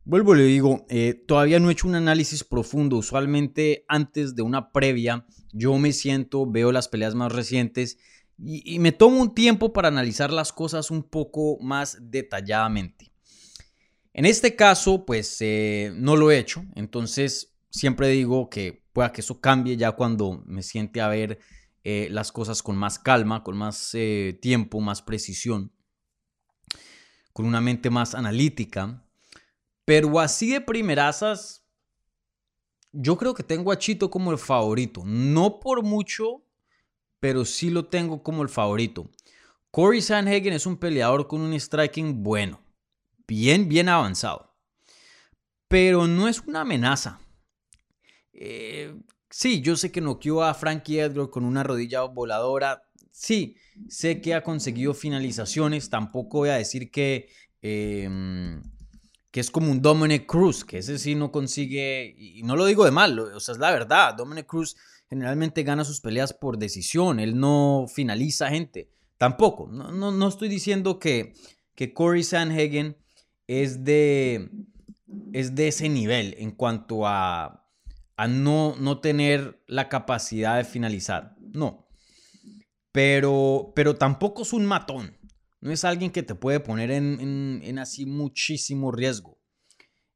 Vuelvo, le digo, eh, todavía no he hecho un análisis profundo. Usualmente antes de una previa, yo me siento, veo las peleas más recientes y, me tomo un tiempo para analizar las cosas un poco más detalladamente. En este caso, pues eh, no lo he hecho. Entonces, siempre digo que pueda que eso cambie ya cuando me siente a ver eh, las cosas con más calma, con más tiempo, más precisión con una mente más analítica. Pero así de primerasas, yo creo que tengo a Chito como el favorito. No por mucho, pero sí lo tengo como el favorito. Corey Sanhagen es un peleador con un striking bueno, bien, bien avanzado. Pero no es una amenaza. Eh, sí, yo sé que noqueó a Frankie Edgar con una rodilla voladora. Sí, sé que ha conseguido finalizaciones. Tampoco voy a decir que, em, que es como un Dominic Cruz, que ese sí no consigue, y no lo digo de mal, o sea, es la verdad. Dominic Cruz generalmente gana sus peleas por decisión, él no finaliza gente. Tampoco, no, no, estoy diciendo que, que Corey Sanhagen es de, es de ese nivel en cuanto a, a no, no tener la capacidad de finalizar. No, pero, pero tampoco es un matón. No es alguien que te puede poner en, así muchísimo riesgo.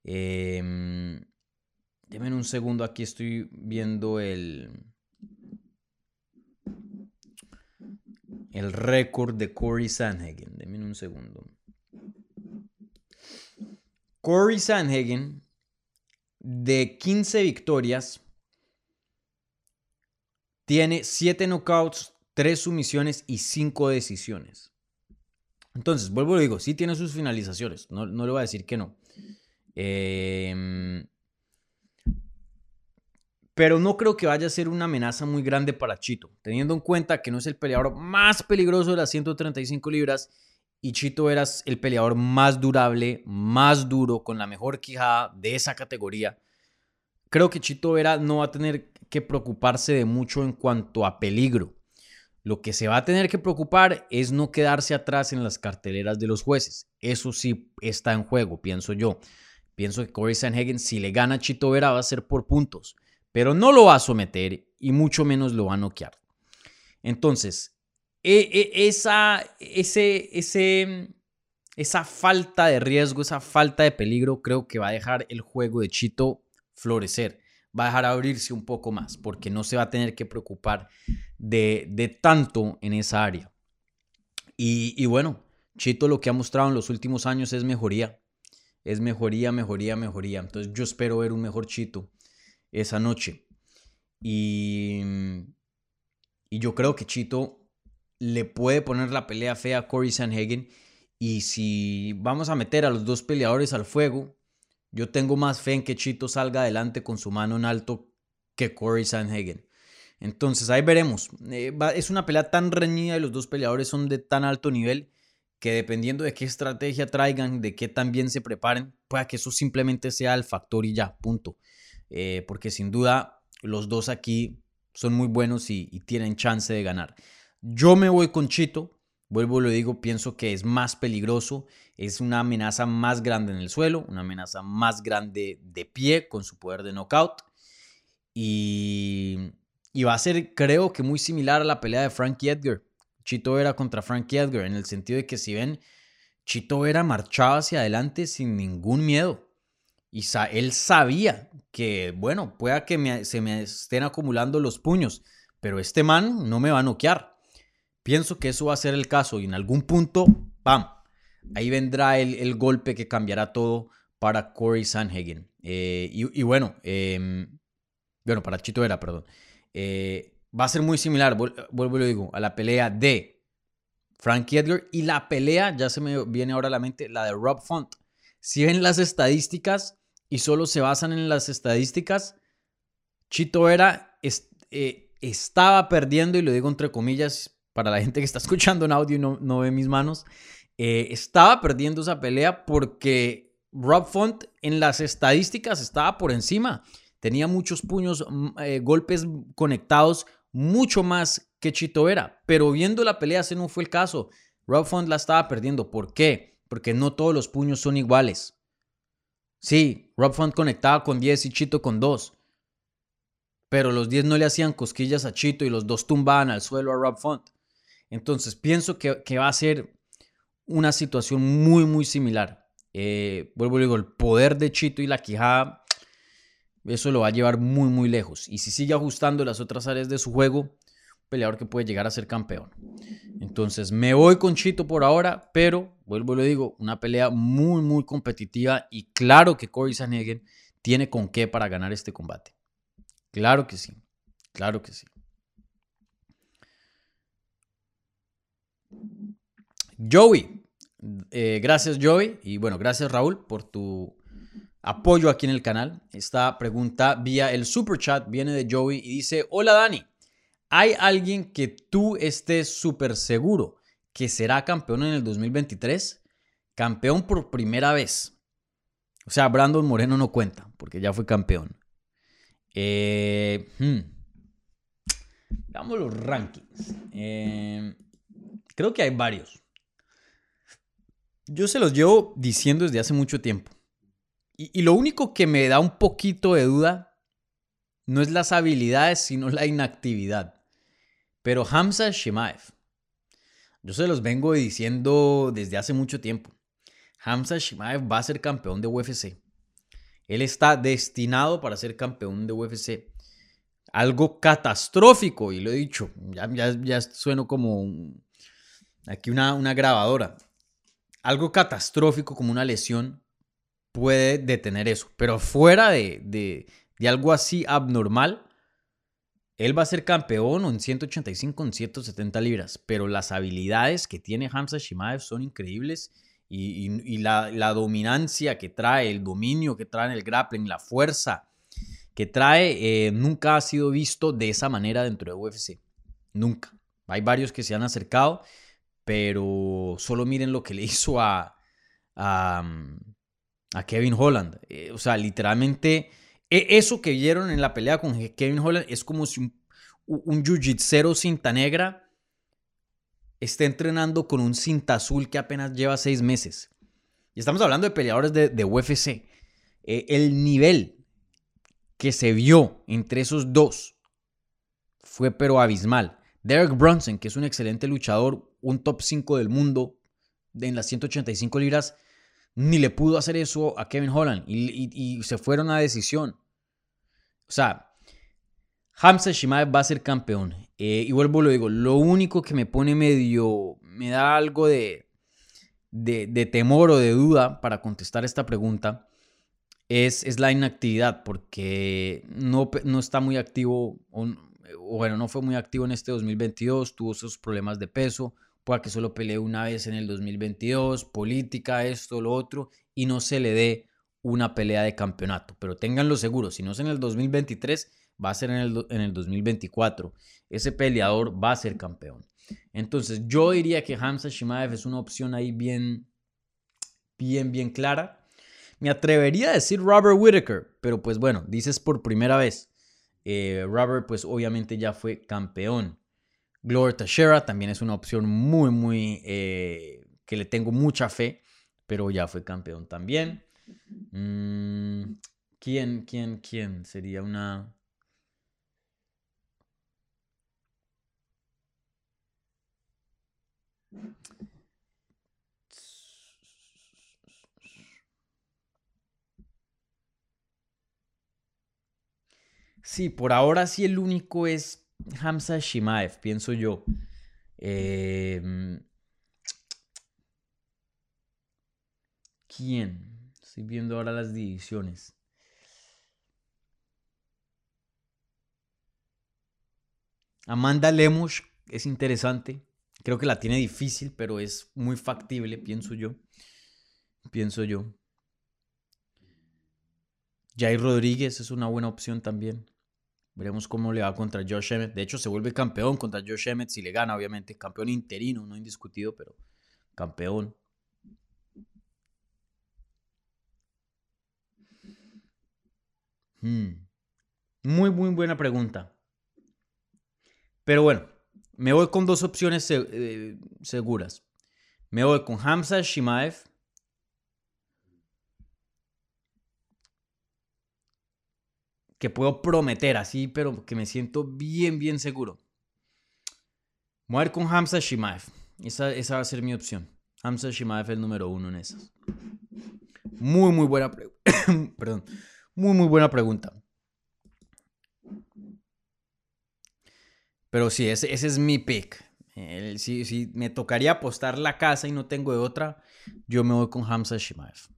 Eh, un segundo, aquí estoy viendo el, el récord de Corey Sanhagen. Deme un segundo. Corey Sanhagen, de 15 victorias, tiene 7 knockouts, tres sumisiones y cinco decisiones. Entonces, vuelvo y digo, sí tiene sus finalizaciones, no, le voy a decir que no. Em, pero no creo que vaya a ser una amenaza muy grande para Chito, teniendo en cuenta que no es el peleador más peligroso de las 135 libras y Chito era el peleador más durable, más duro, con la mejor quijada de esa categoría. Creo que Chito Vera no va a tener que preocuparse de mucho en cuanto a peligro. Lo que se va a tener que preocupar es no quedarse atrás en las carteleras de los jueces. Eso sí está en juego, pienso yo. Pienso que Corey Sanhagen, si le gana a Chito Vera, va a ser por puntos, pero no lo va a someter y mucho menos lo va a noquear. Entonces, e, e, esa, ese, ese, esa falta de riesgo, esa falta de peligro, creo que va a dejar el juego de Chito florecer. Va a dejar abrirse un poco más, porque no se va a tener que preocupar de, de tanto en esa área. Y, bueno, Chito lo que ha mostrado en los últimos años es mejoría. Es mejoría, mejoría, mejoría. Entonces yo espero ver un mejor Chito esa noche. Y, y yo creo que Chito le puede poner la pelea fea a Corey Sanhagen. Y si vamos a meter a los dos peleadores al fuego, yo tengo más fe en que Chito salga adelante con su mano en alto que Corey Sanhagen. Entonces ahí veremos. Eh, es una pelea tan reñida y los dos peleadores son de tan alto nivel que dependiendo de qué estrategia traigan, de qué también se preparen, pueda que eso simplemente sea el factor y ya, punto. Eh, porque sin duda los dos aquí son muy buenos y, tienen chance de ganar. Yo me voy con Chito, vuelvo y lo digo, pienso que es más peligroso, es una amenaza más grande en el suelo, una amenaza más grande de pie con su poder de knockout. Y, y va a ser, creo que muy similar a la pelea de Frankie Edgar. Chito Vera contra Frankie Edgar, en el sentido de que si ven, Chito Vera marchaba hacia adelante sin ningún miedo. Y él sabía que, bueno, pueda que se me estén acumulando los puños, pero este man no me va a noquear. Pienso que eso va a ser el caso y en algún punto, ¡pam! Ahí vendrá el, golpe que cambiará todo para Corey Sanhagen. Eh, y, bueno, em, bueno, para Chito Vera, perdón. Eh, va a ser muy similar, vuelvo y lo digo, a la pelea de Frankie Edgar y la pelea, ya se me viene ahora a la mente, la de Rob Font. Si ven las estadísticas y solo se basan en las estadísticas, Chito era, eh, estaba perdiendo, y lo digo entre comillas, para la gente que está <laughs> escuchando en audio y no, ve mis manos, eh, estaba perdiendo esa pelea porque Rob Font en las estadísticas estaba por encima. Tenía muchos puños, mm, eh, golpes conectados mucho más que Chito Vera. Pero viendo la pelea, ese no fue el caso. Rob Font la estaba perdiendo. ¿Por qué? Porque no todos los puños son iguales. Sí, Rob Font conectaba con 10 y Chito con 2. Pero los 10 no le hacían cosquillas a Chito y los dos tumbaban al suelo a Rob Font. Entonces pienso que, va a ser una situación muy, muy similar. Eh, vuelvo a digo, el poder de Chito y la quijada eso lo va a llevar muy, muy lejos. Y si sigue ajustando las otras áreas de su juego, peleador que puede llegar a ser campeón. Entonces, me voy con Chito por ahora, pero vuelvo y lo digo, una pelea muy, muy competitiva y claro que Corey Sanhagen tiene con qué para ganar este combate. Claro que sí, claro que sí. Joey, eh, gracias Joey y bueno, gracias Raúl por tu apoyo aquí en el canal. Esta pregunta vía el super chat viene de Joey y dice, hola Dani, ¿hay alguien que tú estés súper seguro que será campeón en el 2023? Campeón por primera vez. O sea, Brandon Moreno no cuenta porque ya fue campeón. Eh, hmm. Veamos los rankings. Eh, creo que hay varios. Yo se los llevo diciendo desde hace mucho tiempo. Y, lo único que me da un poquito de duda no es las habilidades, sino la inactividad. Pero Hamza Shimaev, yo se los vengo diciendo desde hace mucho tiempo. Hamza Shimaev va a ser campeón de UFC. Él está destinado para ser campeón de UFC. Algo catastrófico, y lo he dicho, ya, ya, sueno como aquí una, una grabadora. Algo catastrófico como una lesión puede detener eso. Pero fuera de, algo así abnormal, él va a ser campeón en 185 en 170 libras. Pero las habilidades que tiene Hamza Shimaev son increíbles. Y, la, dominancia que trae, el dominio que trae el grappling, la fuerza que trae, eh, nunca ha sido visto de esa manera dentro de UFC. Nunca. Hay varios que se han acercado, pero solo miren lo que le <laughs> hizo a, a, a Kevin Holland. Eh, o sea, literalmente, e, eso que vieron en la pelea con Kevin Holland es como si un, un jiu-jitsu cinta negra esté entrenando con un cinta azul que apenas lleva seis meses. Y estamos hablando de peleadores de, UFC. eh, el nivel que se vio entre esos dos fue pero abismal. Derek Brunson, que es un excelente luchador, un top 5 del mundo en las 185 libras, ni le pudo hacer eso a Kevin Holland y, se fueron a decisión. O sea, Hamza Shimaev va a ser campeón. Eh, y vuelvo lo digo, lo único que me pone medio, me da algo de, de, temor o de duda para contestar esta pregunta es, es la inactividad, porque no, no está muy activo, o, bueno, no fue muy activo en este 2022, tuvo esos problemas de peso, pueda que solo pelee una vez en el 2022, política, esto, lo otro, y no se le dé una pelea de campeonato. Pero ténganlo seguro, si no es en el 2023, va a ser en el, en el 2024. Ese peleador va a ser campeón. Entonces, yo diría que Hamza Shimaev es una opción ahí bien, bien, bien clara. Me atrevería a decir Robert Whittaker, pero pues bueno, dices por primera vez. Eh, Robert, pues obviamente ya fue campeón. Gloria Teixeira también es una opción muy, muy eh, que le tengo mucha fe, pero ya fue campeón también. Mm, ¿Quién, quién, quién sería una... Sí, por ahora sí el único es Hamza Shimaev, pienso yo. Em, ¿Quién? Estoy viendo ahora las divisiones. Amanda Lemus es interesante. Creo que la tiene difícil, pero es muy factible, pienso yo. Pienso yo. Jair Rodríguez es una buena opción también. Veremos cómo le va contra Josh Emmett. De hecho, se vuelve campeón contra Josh Emmett si le gana, obviamente. Campeón interino, no indiscutido, pero campeón. Hmm. Muy, muy buena pregunta. Pero bueno, me voy con dos opciones eh, seguras. Me voy con Hamza Shimaev que puedo prometer así, pero que me siento bien, bien seguro. Voy con Hamza Shimaev. Esa, esa va a ser mi opción. Hamza Shimaev el número uno en esas. Muy, muy buena <coughs> Perdón. Muy, muy buena pregunta. Pero sí, ese, ese es mi pick. si, si, me tocaría apostar la casa y no tengo de otra, yo me voy con Hamza Shimaev.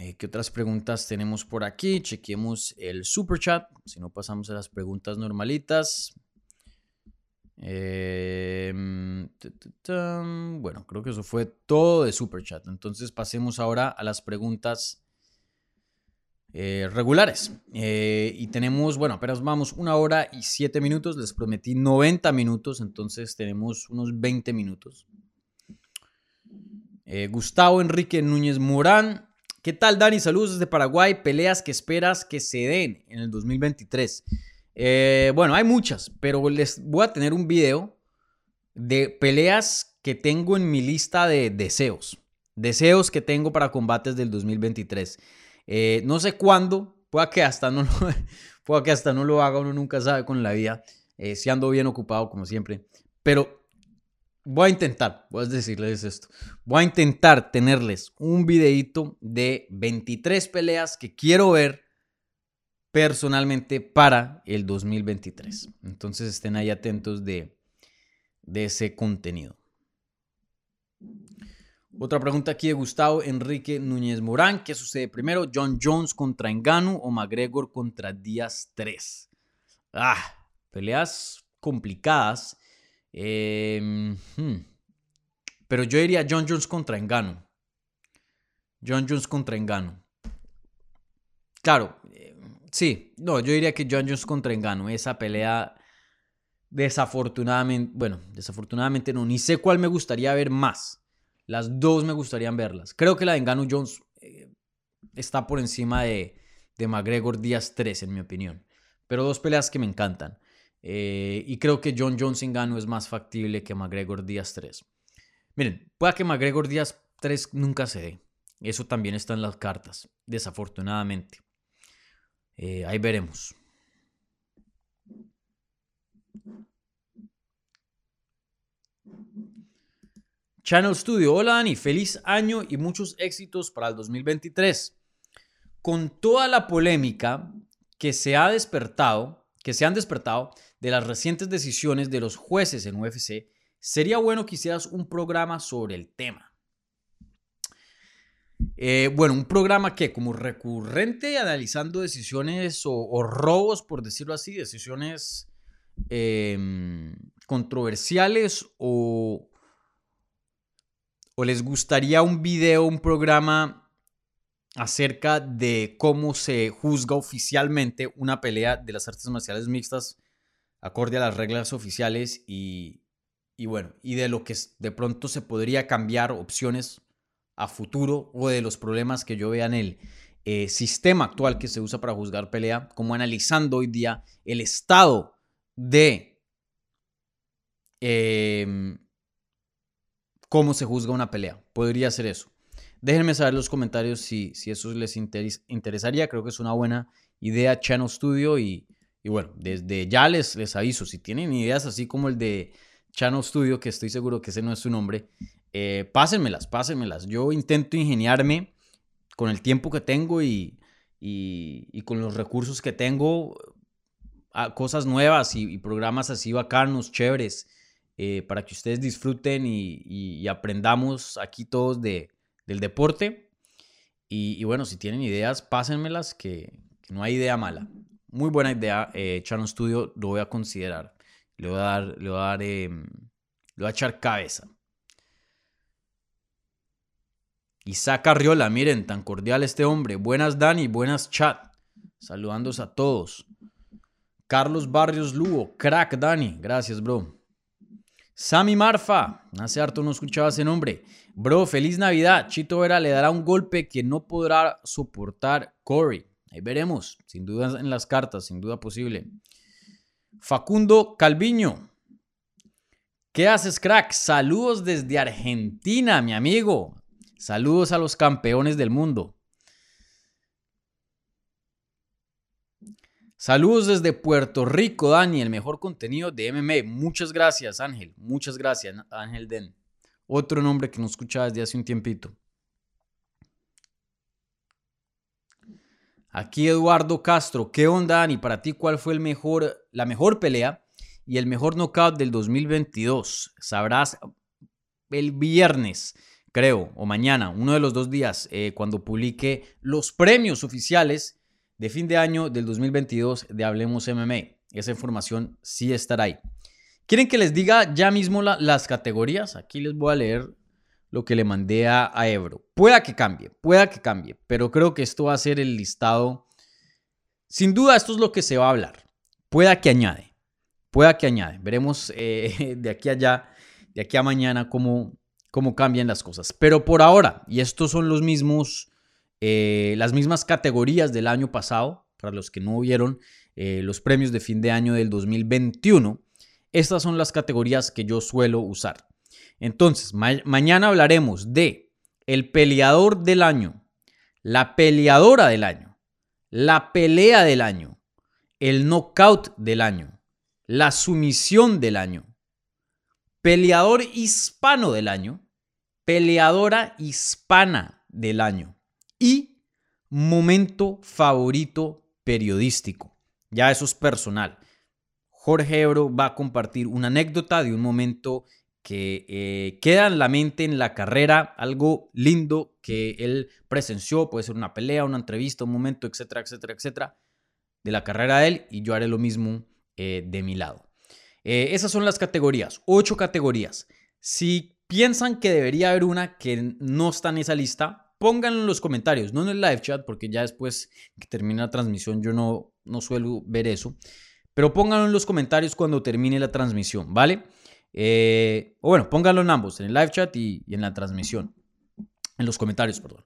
Eh, ¿Qué otras preguntas tenemos por aquí? Chequemos el super chat. Si no, pasamos a las preguntas normalitas. Em, bueno, creo que eso fue todo de super chat. Entonces pasemos ahora a las preguntas eh, regulares. Eh, y tenemos, bueno, apenas vamos una hora y siete minutos. Les prometí 90 minutos, entonces tenemos unos 20 minutos. Gustavo Enrique Núñez Morán ¿Qué tal, Dani? Saludos desde Paraguay. Peleas que esperas que se den en el 2023. Eh, bueno, hay muchas, pero les voy a tener un video de peleas que tengo en mi lista de deseos. Deseos que tengo para combates del 2023. Eh, no sé cuándo, pueda que hasta no lo, <laughs> que hasta no lo haga, uno nunca sabe con la vida. Eh, si ando bien ocupado, como siempre. Pero voy a intentar, voy a decirles esto, voy a intentar tenerles un videito de 23 peleas que quiero ver personalmente para el 2023. Entonces estén ahí atentos de, de ese contenido. Otra pregunta aquí de Gustavo Enrique Núñez Morán. ¿Qué sucede primero? ¿John Jones contra Engano o McGregor contra Díaz 3? Ah, peleas complicadas Em, hmm. Pero yo diría John Jones contra Engano. John Jones contra Engano. Claro, eh, sí, no, yo diría que John Jones contra Engano. Esa pelea, desafortunadamente, bueno, desafortunadamente no, ni sé cuál me gustaría ver más. Las dos me gustarían verlas. Creo que la de Engano Jones eh, está por encima de, de McGregor Díaz 3, en mi opinión. Pero dos peleas que me encantan. Eh, y creo que John Jones Gano es más factible que McGregor Díaz 3. Miren, pueda que McGregor Díaz 3 nunca se dé. Eso también está en las cartas, desafortunadamente. Eh, ahí veremos. Channel Studio, hola Dani, feliz año y muchos éxitos para el 2023. Con toda la polémica que se ha despertado, que se han despertado de las recientes decisiones de los jueces en UFC, sería bueno que hicieras un programa sobre el tema. Eh, bueno, un programa que como recurrente analizando decisiones o, robos, por decirlo así, decisiones em, controversiales o, o les gustaría un video, un programa acerca de cómo se juzga oficialmente una pelea de las artes marciales mixtas acorde a las reglas oficiales y, y bueno, y de lo que de pronto se podría cambiar opciones a futuro o de los problemas que yo vea en el eh, sistema actual que se usa para juzgar pelea, como analizando hoy día el estado de em, cómo se juzga una pelea. Podría ser eso. Déjenme saber en los comentarios si, si eso les interesaría. Creo que es una buena idea Channel Studio y, bueno, desde ya les, les aviso, si tienen ideas así como el de Channel Studio, que estoy seguro que ese no es su nombre, eh, pásenmelas, pásenmelas. Yo intento ingeniarme con el tiempo que tengo y, y, con los recursos que tengo a cosas nuevas y, programas así bacanos, chéveres, eh, para que ustedes disfruten y aprendamos aquí todos de, del deporte. Y, bueno, si tienen ideas, pásenmelas, que, no hay idea mala. Muy buena idea, eh, estudio, lo voy a considerar. Le voy a dar, le voy a dar, em, le voy a echar cabeza. Isaac Arriola, miren, tan cordial este hombre. Buenas Dani, buenas chat. Saludándose a todos. Carlos Barrios Lugo, crack Dani. Gracias, bro. Sammy Marfa, hace harto no escuchaba ese nombre. Bro, feliz Navidad. Chito Vera le dará un golpe que no podrá soportar Corey. Ahí veremos, sin duda en las cartas, sin duda posible. Facundo Calviño. ¿Qué haces, crack? Saludos desde Argentina, mi amigo. Saludos a los campeones del mundo. Saludos desde Puerto Rico, Dani, el mejor contenido de MMA. Muchas gracias, Ángel. Muchas gracias, Ángel Den. Otro nombre que no escuchaba desde hace un tiempito. Aquí Eduardo Castro. ¿Qué onda, Dani? Para ti, ¿cuál fue el mejor, la mejor pelea y el mejor knockout del 2022? Sabrás el viernes, creo, o mañana, uno de los dos días, eh, cuando publique los premios oficiales de fin de año del 2022 de Hablemos MMA. Esa información sí estará ahí. ¿Quieren que les diga ya mismo las categorías? Aquí les voy a leer lo que le mandé a, Ebro. Pueda que cambie, pueda que cambie, pero creo que esto va a ser el listado. Sin duda, esto es lo que se va a hablar. Pueda que añade, pueda que añade. Veremos eh, <laughs> de aquí a allá, de aquí a mañana, cómo, cómo cambian las cosas. Pero por ahora, y estos son los mismos eh, las mismas categorías del año pasado, para los que no vieron eh, los premios de fin de año del 2021. Estas son las categorías que yo suelo usar. Entonces, mañana hablaremos de el peleador del año, la peleadora del año, la pelea del año, el knockout del año, la sumisión del año, peleador hispano del año, peleadora hispana del año y momento favorito periodístico. Ya eso es personal. Jorge Ebro va a compartir una anécdota de un momento que eh, queda en la mente en la carrera, algo lindo que él presenció, puede ser una pelea, una entrevista, un momento, etcétera, etcétera, etcétera, de la carrera de él y yo haré lo mismo eh, de mi lado. Eh, esas son las categorías, ocho categorías. Si piensan que debería haber una que no está en esa lista, pónganlo en los comentarios, no en el live chat, porque ya después que termine la transmisión yo no, no suelo ver eso. Pero pónganlo en los comentarios cuando termine la transmisión, ¿vale? Eh, o bueno, pónganlo en ambos, en el live chat y, en la transmisión. En los comentarios, perdón.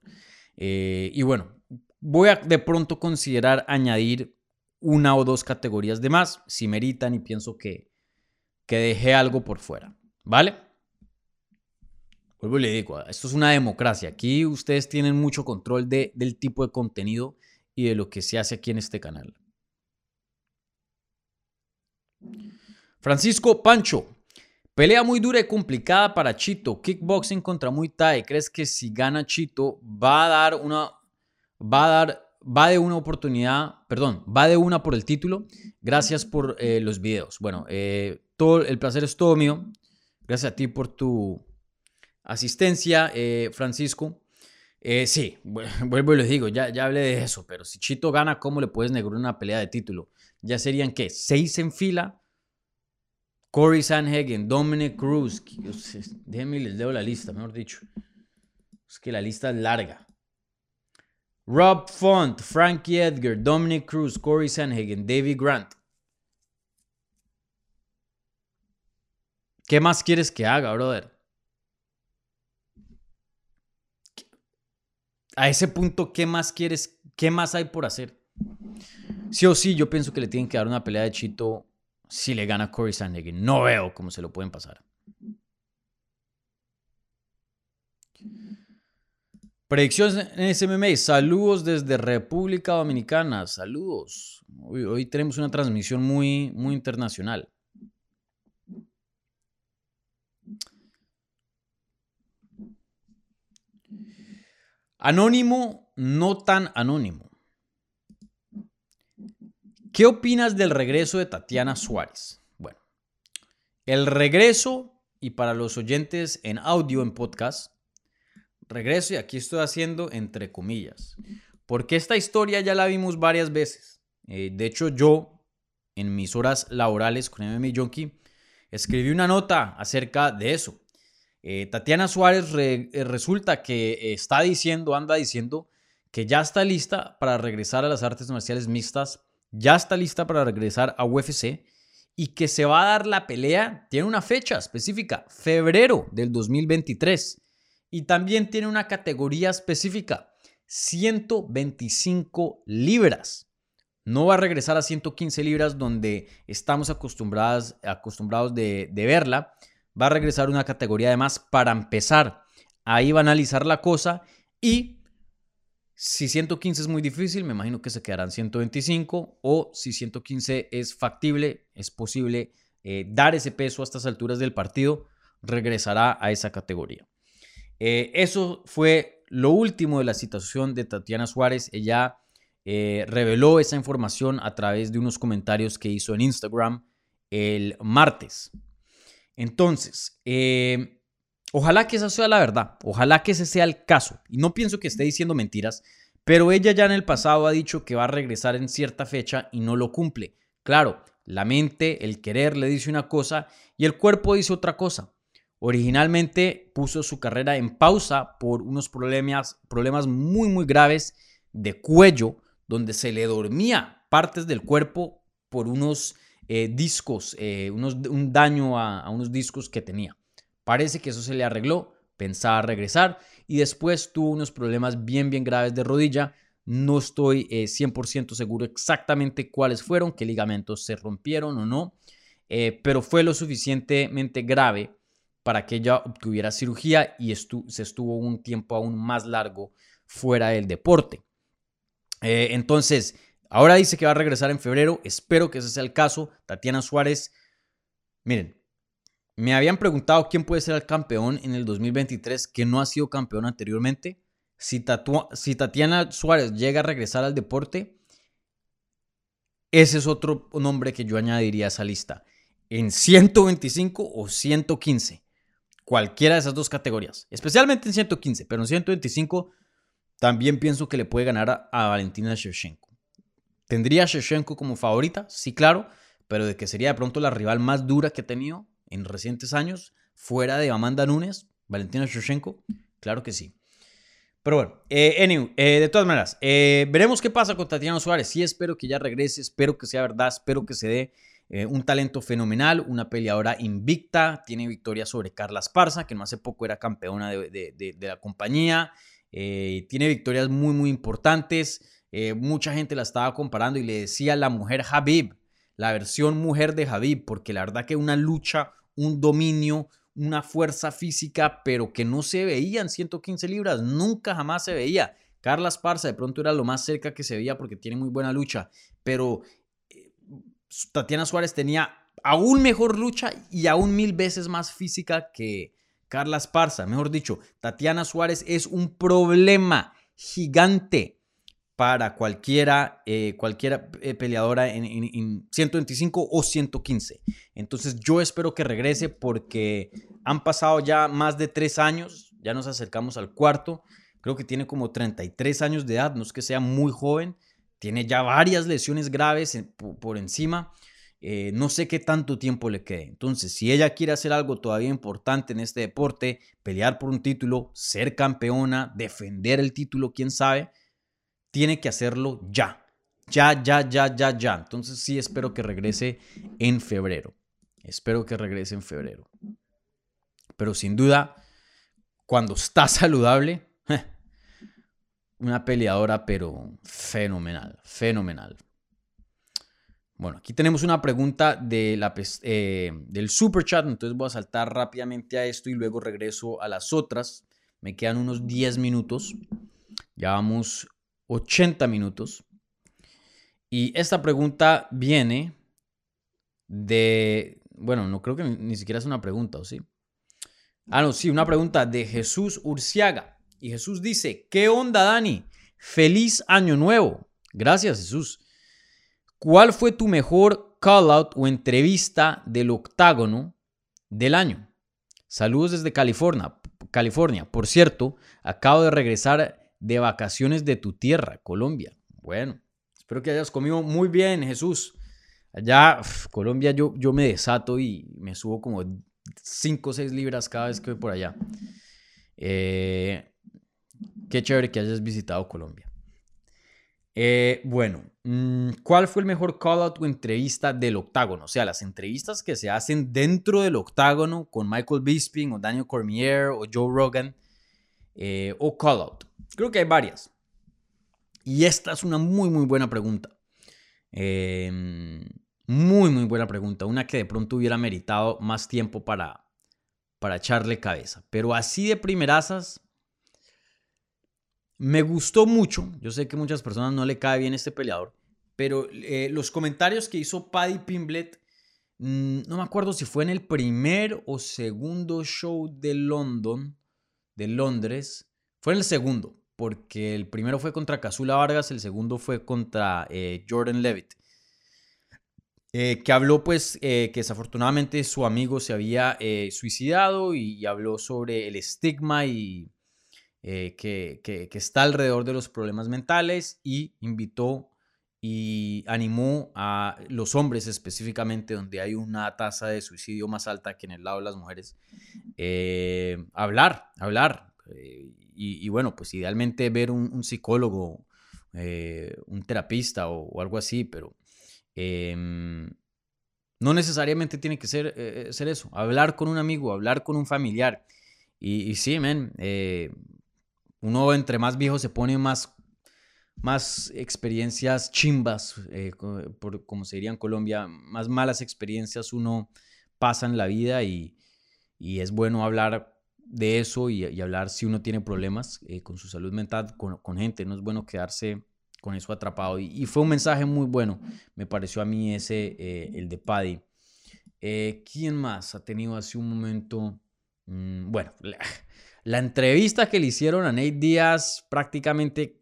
Eh, y bueno, voy a de pronto considerar añadir una o dos categorías de más, si meritan y pienso que, que dejé algo por fuera, ¿vale? Vuelvo y le digo, esto es una democracia. Aquí ustedes tienen mucho control de, del tipo de contenido y de lo que se hace aquí en este canal. Francisco Pancho, pelea muy dura y complicada para Chito. Kickboxing contra Muay Thai. ¿Crees que si gana Chito va a dar una, va a dar, va de una oportunidad, perdón, va de una por el título? Gracias por eh, los videos. Bueno, eh, todo el placer es todo mío. Gracias a ti por tu asistencia, eh, Francisco. sí, <laughs> vuelvo y les digo, ya, ya hablé de eso, pero si Chito gana, ¿cómo le puedes negar una pelea de título? Ya serían, ¿qué? Seis en fila Corey Sanhagen, Dominic Cruz. Déjenme les leo la lista, mejor dicho. Es que la lista es larga. Rob Font, Frankie Edgar, Dominic Cruz, Corey Sanhagen, David Grant. ¿Qué más quieres que haga, brother? A ese punto, ¿qué más quieres? ¿Qué más hay por hacer? Sí o sí, yo pienso que le tienen que dar una pelea de Chito si le gana Corey Sandhagen. No veo cómo se lo pueden pasar. Predicciones en SMMA. Saludos desde República Dominicana. Saludos. Hoy, tenemos una transmisión muy, muy internacional. Anónimo, no tan anónimo. ¿Qué opinas del regreso de Tatiana Suárez? Bueno, el regreso, y para los oyentes en audio, en podcast, regreso y aquí estoy haciendo entre comillas, porque esta historia ya la vimos varias veces. Eh, de hecho, yo, en mis horas laborales con MMA Junkie, escribí una nota acerca de eso. Eh, Tatiana Suárez eh, resulta que está diciendo, anda diciendo, que ya está lista para regresar a las artes marciales mixtas ya está lista para regresar a UFC y que se va a dar la pelea, tiene una fecha específica, febrero del 2023. Y también tiene una categoría específica, 125 libras. No va a regresar a 115 libras donde estamos acostumbrados, acostumbrados de, de verla. Va a regresar una categoría además para empezar. Ahí va a analizar la cosa y si 115 es muy difícil, me imagino que se quedarán 125 o si 115 es factible, es posible eh, dar ese peso a estas alturas del partido, regresará a esa categoría. Eh, eso fue lo último de la situación de Tatiana Suárez. Ella eh, reveló esa información a través de unos comentarios que hizo en Instagram el martes. Entonces, Ojalá que esa sea la verdad, ojalá que ese sea el caso. Y no pienso que esté diciendo mentiras, pero ella ya en el pasado ha dicho que va a regresar en cierta fecha y no lo cumple. Claro, la mente, el querer le dice una cosa y el cuerpo dice otra cosa. Originalmente puso su carrera en pausa por unos problemas, problemas muy muy graves de cuello, donde se le dormía partes del cuerpo por unos eh, discos, eh, un daño a unos discos que tenía. Parece que eso se le arregló, pensaba regresar y después tuvo unos problemas bien, bien graves de rodilla. No estoy 100% eh, seguro exactamente cuáles fueron, qué ligamentos se rompieron o no, eh, pero fue lo suficientemente grave para que ella obtuviera cirugía y se estuvo un tiempo aún más largo fuera del deporte. Eh, entonces, ahora dice que va a regresar en febrero, espero que ese sea el caso. Tatiana Suárez, miren, me habían preguntado quién puede ser el campeón en el 2023 que no ha sido campeón anteriormente. Si, Tatiana Suárez llega a regresar al deporte, ese es otro nombre que yo añadiría a esa lista. En 125 o 115. Cualquiera de esas dos categorías. Especialmente en 115, pero en 125 también pienso que le puede ganar a, Valentina Shevchenko. ¿Tendría Shevchenko como favorita? Sí, claro, pero de que sería de pronto la rival más dura que ha tenido, en recientes años, fuera de Amanda Nunes, Valentina Shoshenko? Claro que sí. Pero bueno, eh, eh, de todas maneras, eh, veremos qué pasa con Tatiana Suárez. Sí, espero que ya regrese, espero que sea verdad, espero que se dé un talento fenomenal, una peleadora invicta, tiene victoria sobre Carla Esparza, que no hace poco era campeona de, la compañía, tiene victorias muy, muy importantes. mucha gente la estaba comparando y le decía la mujer Habib, la versión mujer de Habib, porque la verdad que una lucha, un dominio, una fuerza física, pero que no se veía en 115 libras, nunca jamás se veía. Carla Esparza de pronto era lo más cerca que se veía porque tiene muy buena lucha, pero eh, Tatiana Suárez tenía aún mejor lucha y aún mil veces más física que Carla Esparza. Mejor dicho, Tatiana Suárez es un problema gigante para cualquiera, eh, cualquiera eh, peleadora en, en, 125 o 115. Entonces yo espero que regrese porque han pasado ya más de tres años, ya nos acercamos al cuarto, creo que tiene como 33 años de edad, no es que sea muy joven, tiene ya varias lesiones graves por, encima. Eh, no sé qué tanto tiempo le quede. Entonces, si ella quiere hacer algo todavía importante en este deporte, pelear por un título, ser campeona, defender el título, quién sabe, tiene que hacerlo ya. Ya, ya, ya, ya, ya. Entonces sí espero que regrese en febrero. Espero que regrese en febrero. Pero sin duda, cuando está <laughs> saludable, una peleadora, pero fenomenal, fenomenal. Bueno, aquí tenemos una pregunta de la, eh, del super chat, entonces voy a saltar rápidamente a esto y luego regreso a las otras. Me quedan unos 10 minutos. Ya vamos 80 minutos. Y esta pregunta viene de, bueno, no creo que ni, siquiera es una pregunta, ¿o sí? Ah, no, sí, una pregunta de Jesús Urciaga. Y Jesús dice, ¿qué onda, Dani? Feliz año nuevo. Gracias, Jesús. ¿Cuál fue tu mejor call out o entrevista del octágono del año? Saludos desde California. California. Por cierto, acabo de regresar de vacaciones de tu tierra, Colombia. Bueno, espero que hayas comido muy bien, Jesús. Allá, Colombia, yo, yo me desato y me subo como 5 o 6 libras cada vez que voy por allá. Eh, qué chévere que hayas visitado Colombia. Eh, bueno, mm, ¿cuál fue el mejor call out o entrevista del octágono? O sea, las entrevistas que se hacen dentro del octágono con Michael Bisping o Daniel Cormier o Joe Rogan eh, o call out. Creo que hay varias. Y esta es una muy, muy buena pregunta. Em, muy, muy buena pregunta. Una que de pronto hubiera meritado más tiempo para, para echarle cabeza. Pero así de primerasas, me gustó mucho. Yo sé que a muchas personas no le cae bien este peleador. Pero eh, los comentarios que hizo Paddy Pimblet, mm, no me acuerdo si fue en el primer o segundo show de London, de Londres. Fue en el segundo porque el primero fue contra Casula Vargas, el segundo fue contra eh, Jordan Levitt. Eh, que habló pues eh, que desafortunadamente su amigo se había suicidado y, habló sobre el estigma y que, está alrededor de los problemas mentales y invitó y animó a los hombres específicamente donde hay una tasa de suicidio más alta que en el lado de las mujeres a hablar, hablar y, bueno, pues idealmente ver un, psicólogo, eh, un terapista o, algo así, pero em, no necesariamente tiene que ser, eh, ser eso, hablar con un amigo, hablar con un familiar. Y, sí, men, eh, uno entre más viejo se pone más, más experiencias chimbas, por, como se diría en Colombia, más malas experiencias uno pasa en la vida y, y es bueno hablar de eso y, hablar si uno tiene problemas eh, con su salud mental, con, gente. No es bueno quedarse con eso atrapado. Y, fue un mensaje muy bueno, me pareció a mí ese, eh, el de Paddy. Eh, ¿Quién más ha tenido hace un momento? Mm, bueno, la, entrevista que le hicieron a Nate Díaz prácticamente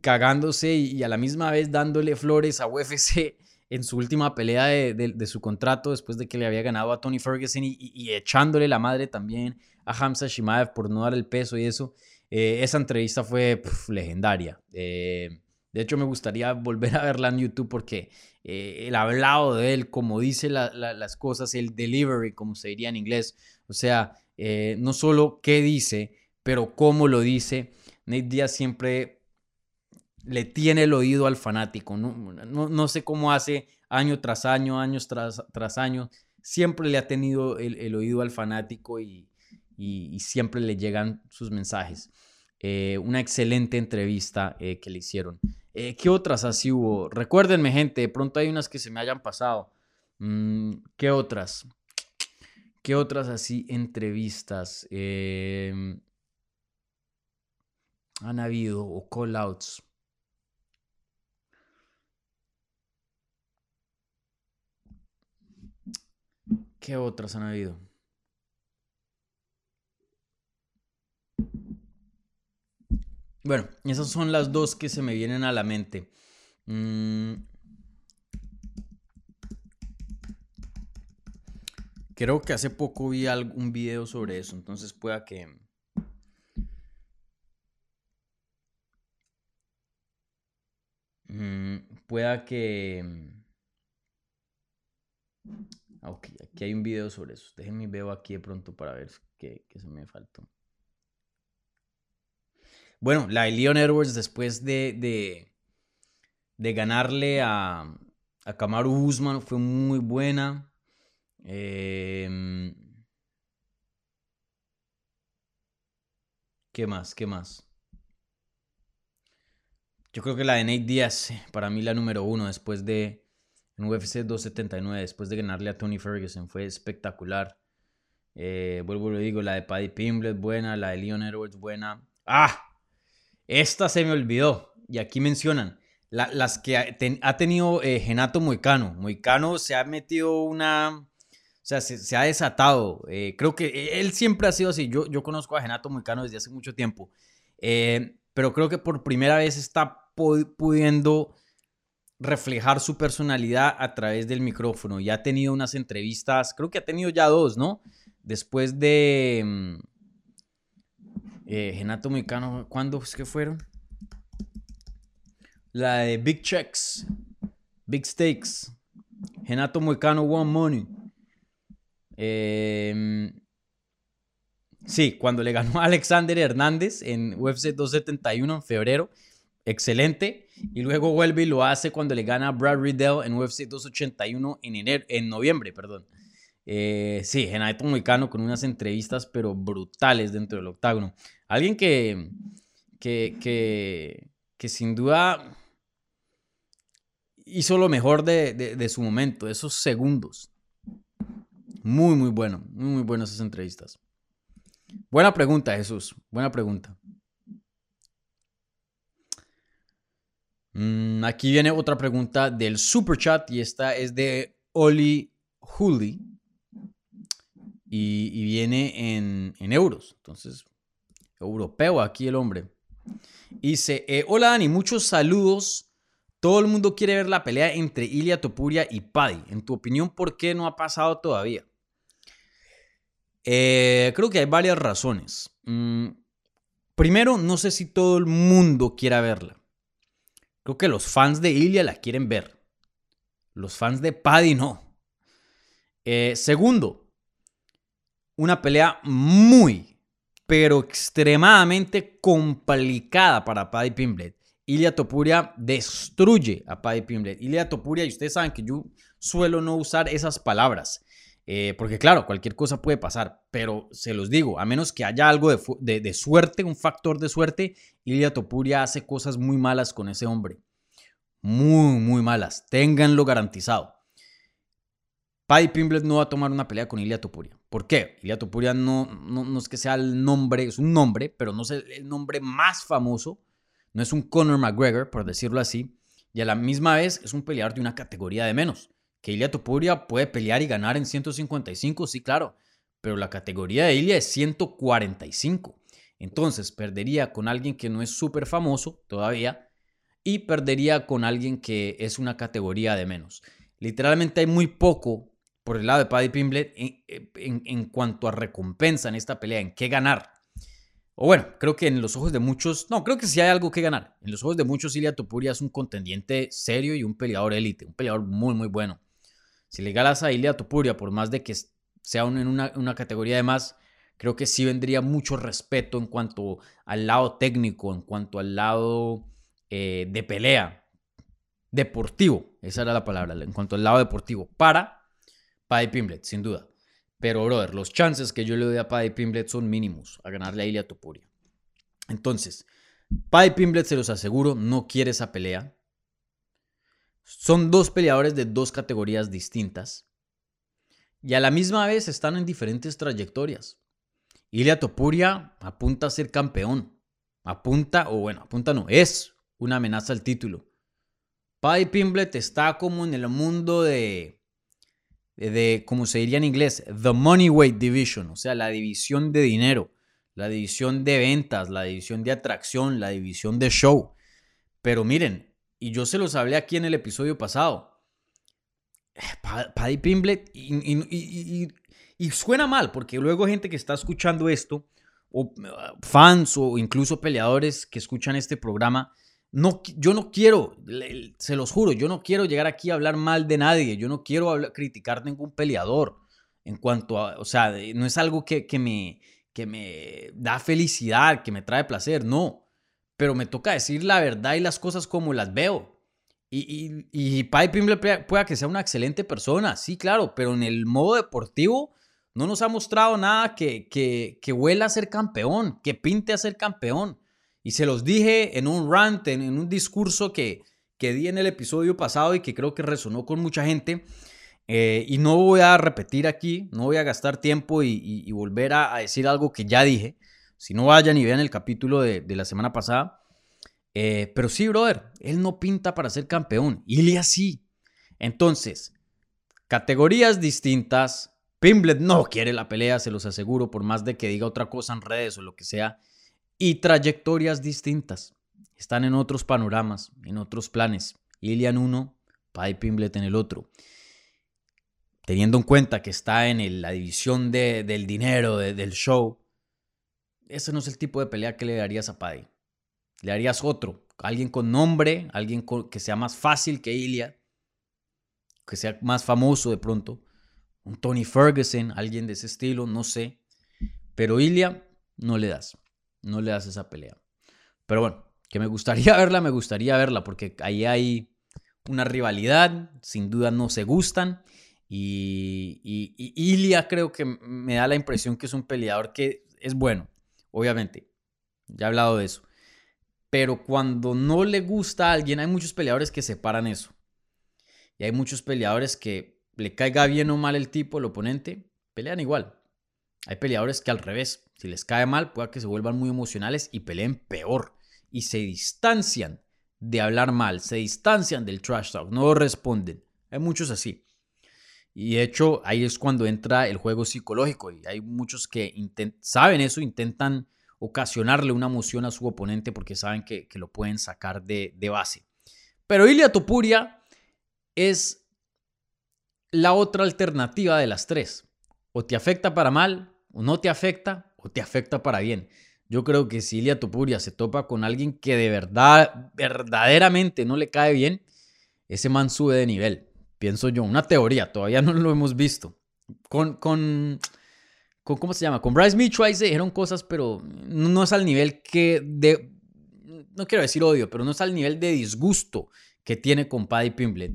cagándose y, a la misma vez dándole flores a UFC en su última pelea de, su contrato después de que le había ganado a Tony Ferguson y, echándole la madre también a Hamza Shimaev por no dar el peso y eso. Eh, esa entrevista fue legendaria. Eh, de hecho, me gustaría <laughs> volver a verla en YouTube porque eh, el hablado de él, como dice las cosas, el delivery, como se diría en inglés, o sea, no solo qué dice, pero cómo lo dice. Nate Diaz siempre le tiene el oído al fanático. No, no, sé cómo hace año tras año, años tras, tras año. Siempre le ha tenido el, oído al fanático y, siempre le llegan sus mensajes. Eh, una excelente entrevista eh, que le hicieron. Eh, ¿Qué otras así hubo? Recuérdenme, gente, de pronto hay unas que se me hayan pasado. Mm, ¿Qué otras? ¿Qué otras así entrevistas han habido o call-outs? ¿Qué otras han habido? Bueno, esas son las dos que se me vienen a la mente. Mm. Creo que hace poco vi algún video sobre eso, entonces pueda que... Mm, pueda que... Ah, ok, aquí hay un video sobre eso. Déjenme veo aquí de pronto para ver qué, se me faltó. Bueno, la de Leon Edwards después de, de, ganarle a, a Kamaru Usman fue muy buena. Em, ¿Qué más? ¿Qué más? Yo creo que la de Nate Diaz, eh, para mí la número uno después de en UFC 279, después de ganarle a Tony Ferguson, fue espectacular. Eh, vuelvo y lo digo, la de Paddy Pimblet buena, la de Leon Edwards buena. ¡Ah! Esta se me olvidó. Y aquí mencionan las que ha, tenido eh, Genato Moicano. Moicano se ha metido una o sea, se, ha desatado. Eh, creo que e, él siempre ha sido así. Yo, yo conozco a Genato Moicano desde hace mucho tiempo. Pero creo que por primera vez está pudiendo reflejar su personalidad a través del micrófono. Ya ha tenido unas entrevistas, creo que ha tenido ya dos, ¿no? Después de mm, eh, Genato Moicano, ¿cuándo es que fueron? La de Big Checks, Big Stakes, Genato Moicano One Money. Em, sí, cuando le ganó a <laughs> Alexander Hernández en UFC 271 en febrero. Excelente. Y luego vuelve y lo hace cuando le gana a Brad Riddell en UFC 281 en, enero, en noviembre. Perdón. Eh, sí, Genaito Moicano con unas entrevistas pero brutales dentro del octágono. Alguien que, que, que, que sin duda hizo lo mejor de, de, su momento, esos segundos. Muy, muy bueno. Muy, muy buenas esas entrevistas. Buena pregunta, Jesús. Buena pregunta. Mm, aquí viene otra pregunta del super chat y esta es de Oli Huli y, viene en, euros. Entonces, europeo aquí el hombre. Dice, eh, hola Dani, muchos saludos. Todo el mundo quiere ver la pelea entre Ilia Topuria y Paddy. En tu opinión, ¿por qué no ha pasado todavía? Eh, creo que hay varias razones. Mm, primero, no sé si todo el mundo quiera verla. Creo que los fans de Ilya la quieren ver. Los fans de Paddy no. Eh, segundo, una pelea muy, pero extremadamente complicada para Paddy Pimblet. Ilya Topuria destruye a Paddy Pimblet. Ilya Topuria, y ustedes saben que yo suelo no usar esas palabras. Eh, porque claro, cualquier cosa puede pasar, pero se los digo, a menos que haya algo de, suerte, un factor de suerte, Ilya Topuria hace cosas muy malas con ese hombre. Muy, muy malas. Ténganlo garantizado. Paddy Pimblet no va a tomar una pelea con Ilya Topuria. ¿Por qué? Ilya Topuria no, no, es que sea el nombre, es un nombre, pero no es el nombre más famoso. No es un Conor McGregor, por decirlo así. Y a la misma vez es un peleador de una categoría de menos. Que Ilia Topuria puede pelear y ganar en 155, sí, claro, pero la categoría de Ilia es 145. Entonces perdería con alguien que no es súper famoso todavía y perdería con alguien que es una categoría de menos. Literalmente hay muy poco por el lado de Paddy Pimblet en, en cuanto a recompensa en esta pelea, en qué ganar. O bueno, creo que en los ojos de muchos, no, creo que sí hay algo que ganar. En los ojos de muchos, Ilia Topuria es un contendiente serio y un peleador élite, un peleador muy, muy bueno. Si le ganas a Ilia Topuria, por más de que sea en una, categoría de más, creo que sí vendría mucho respeto en cuanto al lado técnico, en cuanto al lado eh, de pelea, deportivo, esa era la palabra, en cuanto al lado deportivo, para Paddy Pimblet, sin duda. Pero, brother, los chances que yo le doy a Paddy Pimblet son mínimos a ganarle a Ilia Topuria. Entonces, Paddy Pimblet, se los aseguro, no quiere esa pelea. Son dos peleadores de dos categorías distintas. y a la misma vez están en diferentes trayectorias. Ilia Topuria apunta a ser campeón. Apunta, o bueno, apunta no, es una amenaza al título. Paddy Pimblet está como en el mundo de, de, como se diría en inglés, the money weight division, o sea, la división de dinero, la división de ventas, la división de atracción, la división de show. Pero miren, y yo se los hablé aquí en el episodio pasado, Paddy Pimblet, y, suena mal, porque luego gente que está escuchando esto, o fans o incluso peleadores que escuchan este programa, no, yo no quiero, se los juro, yo no quiero llegar aquí a hablar mal de nadie, yo no quiero criticar ningún peleador en cuanto a, o sea, no es algo que, me, que me da felicidad, que me trae placer, no, pero me toca decir la verdad y las cosas como las veo. Y, y, y Pimble pueda que sea una excelente persona, sí, claro, pero en el modo deportivo no nos ha mostrado nada que, que, que huela a ser campeón, que pinte a ser campeón. Y se los dije en un rant, en, un discurso que, que di en el episodio pasado y que creo que resonó con mucha gente. Eh, y no voy a repetir aquí, no voy a gastar tiempo y, volver a, decir algo que ya dije. Si no vayan y vean el capítulo de, la semana pasada. Eh, pero sí, brother, él no pinta para ser campeón. Ilya sí. Entonces, categorías distintas. Pimblet no quiere la pelea, se los aseguro, por más de que diga otra cosa en redes o lo que sea y trayectorias distintas. Están en otros panoramas, en otros planes. Lilian uno, Pai Pimblet en el otro. Teniendo en cuenta que está en la división del dinero, del show, ese no es el tipo de pelea que le darías a Pai. Le darías otro, alguien con nombre, alguien que sea más fácil que Ilya, que sea más famoso de pronto. Un Tony Ferguson, alguien de ese estilo, no sé. Pero Ilya no le das no le das esa pelea. Pero bueno, que me gustaría <laughs> verla, me gustaría verla, porque ahí hay una rivalidad, sin duda no se gustan. Y, y, Ilia creo que me da la impresión que es un peleador que es bueno, obviamente. Ya he hablado de eso. Pero cuando no le gusta a alguien, hay muchos peleadores que separan eso. Y hay muchos peleadores que le caiga bien o mal el tipo, el oponente, pelean igual. Hay peleadores que al revés, si les cae mal, puede que se vuelvan muy emocionales y peleen peor. Y se distancian de hablar mal, se distancian del trash talk, no responden. Hay muchos así. Y de hecho, ahí es cuando entra el juego psicológico. Y hay muchos que saben eso, intentan ocasionarle una emoción a su oponente porque saben que, lo pueden sacar de, de base. Pero Ilia Topuria es la otra alternativa de las tres. O te afecta para mal o no te afecta o te afecta para bien. Yo creo que si Ilia Topuria se topa con alguien que de verdad, verdaderamente no le cae bien, ese man sube de nivel. Pienso yo, una teoría, todavía no lo hemos visto. Con, con, con ¿cómo se llama? Con Bryce Mitchell ahí se dijeron cosas, pero no, es al nivel que no quiero decir odio, pero no es al nivel de disgusto que tiene con Paddy Pimblet.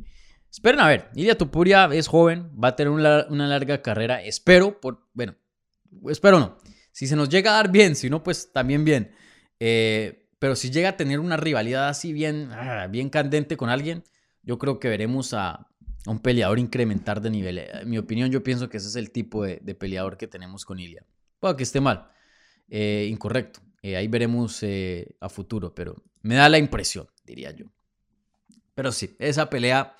Esperen a ver, Ilia Topuria es joven, va a tener una, una larga carrera, espero, por, bueno, espero no. Si se nos llega a dar bien, si no, pues también bien. Eh, pero si llega a tener una rivalidad así bien, ah, bien candente con alguien, yo creo que veremos a, un peleador incrementar de nivel. En mi opinión, yo pienso que ese es el tipo de, peleador que tenemos con Ilya. Puede que esté mal, eh, incorrecto. Eh, ahí veremos a futuro, pero me da la impresión, diría yo. Pero sí, esa pelea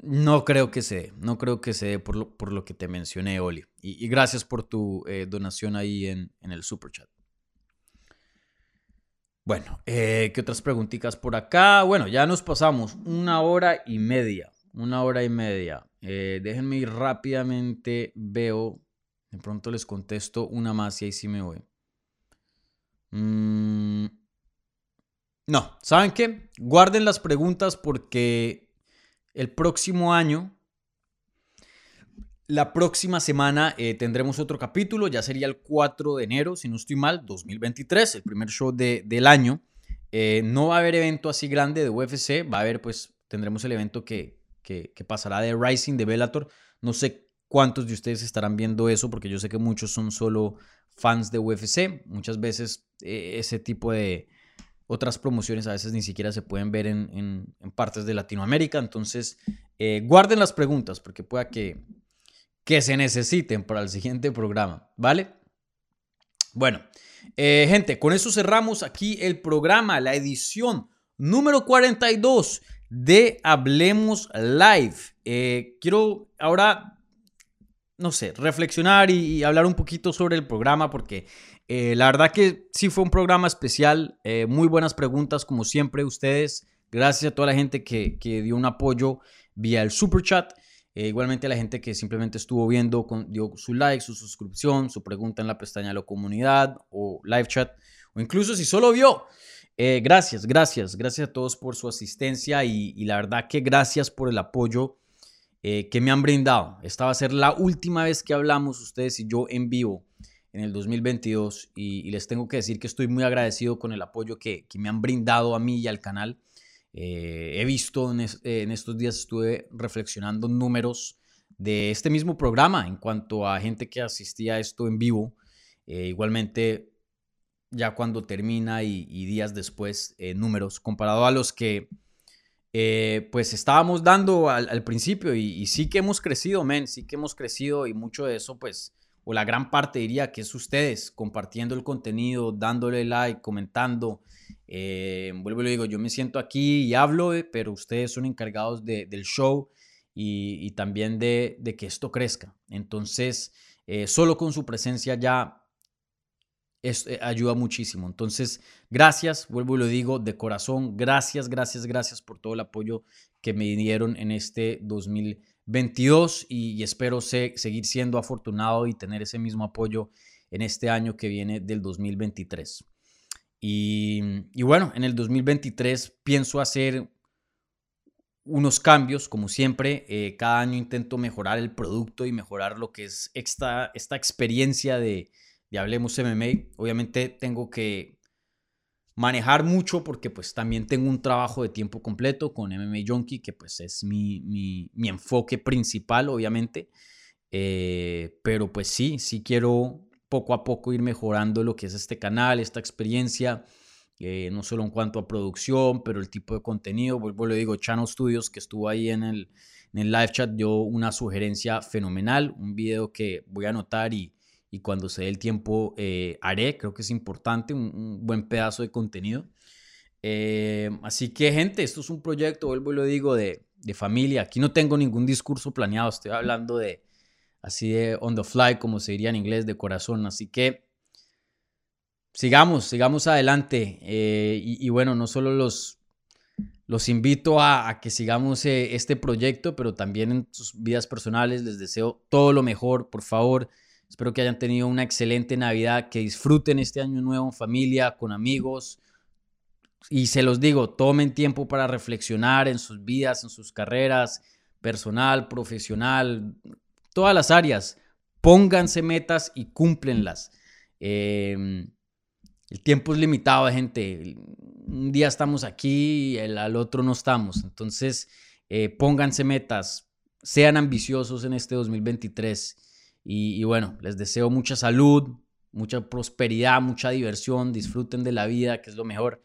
no creo que se dé, no creo que se dé por lo, que te mencioné, Oli. Y, gracias por tu eh, donación ahí en, el super chat. Bueno, eh, ¿qué otras preguntitas por acá? Bueno, ya nos pasamos una hora y media, una hora y media. Eh, déjenme ir rápidamente, veo, de pronto les contesto una más y ahí sí me voy. Mm, no, ¿saben qué? Guarden las preguntas porque el próximo año, la próxima semana eh, tendremos otro capítulo, ya sería el 4 de enero, si no estoy mal, 2023, el primer show del año. Eh, no va a haber evento así grande de UFC, va a haber, pues, tendremos el evento que, que, pasará de Rising, de Bellator. No sé cuántos de ustedes estarán viendo eso, porque yo sé que muchos son solo fans de UFC. Muchas veces eh, ese tipo de, otras promociones a veces ni siquiera se pueden ver en, partes de Latinoamérica. Entonces, eh, guarden las preguntas porque pueda que, que se necesiten para el siguiente programa, ¿vale? Bueno, eh, gente, con eso cerramos aquí el programa, la edición número 42 de Hablemos Live. Eh, quiero ahora, no sé, reflexionar y, hablar un poquito sobre el programa porque eh, la verdad que sí fue un programa especial, muy buenas preguntas como siempre ustedes. Gracias a toda la gente que, que dio un apoyo vía el super chat. Eh, igualmente a la gente que simplemente estuvo viendo, dio su like, su suscripción, su pregunta en la pestaña de la comunidad o live chat, o incluso si solo vio. Eh, gracias, gracias, gracias a todos por su asistencia y, la verdad que gracias por el apoyo eh, que me han brindado. Esta va a ser la última vez que hablamos ustedes y yo en vivo en el 2022 y, les tengo que decir que estoy muy agradecido con el apoyo que, me han brindado a mí y al canal. Eh, he visto en, estos días, estuve reflexionando números de este mismo programa en cuanto a gente que asistía a esto en vivo. Igualmente, ya cuando termina y, días después, eh, números comparado a los que pues estábamos dando al, principio y, y, sí que hemos crecido, men, sí que hemos crecido y mucho de eso pues o la gran parte diría que es ustedes compartiendo el contenido, dándole like, comentando. Eh, vuelvo y lo digo, yo me siento aquí y hablo, eh, pero ustedes son encargados del show y, también de, que esto crezca. Entonces, eh, solo con su presencia ya ayuda muchísimo. Entonces, gracias, vuelvo y lo digo de corazón, gracias, gracias, gracias por todo el apoyo que me dieron en este 2020. 22 y, espero seguir siendo afortunado y tener ese mismo apoyo en este año que viene del 2023. Y, bueno, en el 2023 pienso hacer unos cambios, como siempre, eh, cada año intento mejorar el producto y mejorar lo que es esta, esta experiencia de, de Hablemos MMA. Obviamente tengo que manejar mucho porque pues también tengo un trabajo de tiempo completo con MMA Junkie, que pues es mi, mi, enfoque principal, obviamente. Eh, pero pues sí, sí quiero poco a poco ir mejorando lo que es este canal, esta experiencia, eh, no solo en cuanto a producción, pero el tipo de contenido. Vuelvo, le digo, Channel Studios, que estuvo ahí en el, en el live chat, dio una sugerencia fenomenal, un video que voy a anotar y, y cuando se dé el tiempo eh, haré, creo que es importante, un, buen pedazo de contenido. Eh, así que gente, esto es un proyecto, vuelvo y lo digo, de, de, familia. Aquí no tengo ningún discurso planeado, estoy hablando de así de on the fly, como se diría en inglés, de corazón. Así que sigamos, sigamos adelante. Eh, y, bueno, no solo los, los invito a, a que sigamos este proyecto, pero también en sus vidas personales les deseo todo lo mejor, por favor Espero que hayan tenido una excelente Navidad, que disfruten este año nuevo en familia, con amigos. Y se los digo, tomen tiempo para reflexionar en sus vidas, en sus carreras, personal, profesional, todas las áreas. Pónganse metas y cúmplenlas. Em, el tiempo es limitado, gente. Un día estamos aquí y el, al otro no estamos. Entonces, eh, pónganse metas, sean ambiciosos en este 2023 y, bueno, les deseo mucha salud, mucha prosperidad, mucha diversión, disfruten de la vida, que es lo mejor.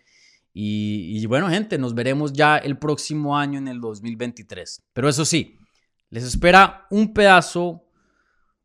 Y, bueno, gente, nos veremos ya el próximo año en el 2023. Pero eso sí, les espera un pedazo,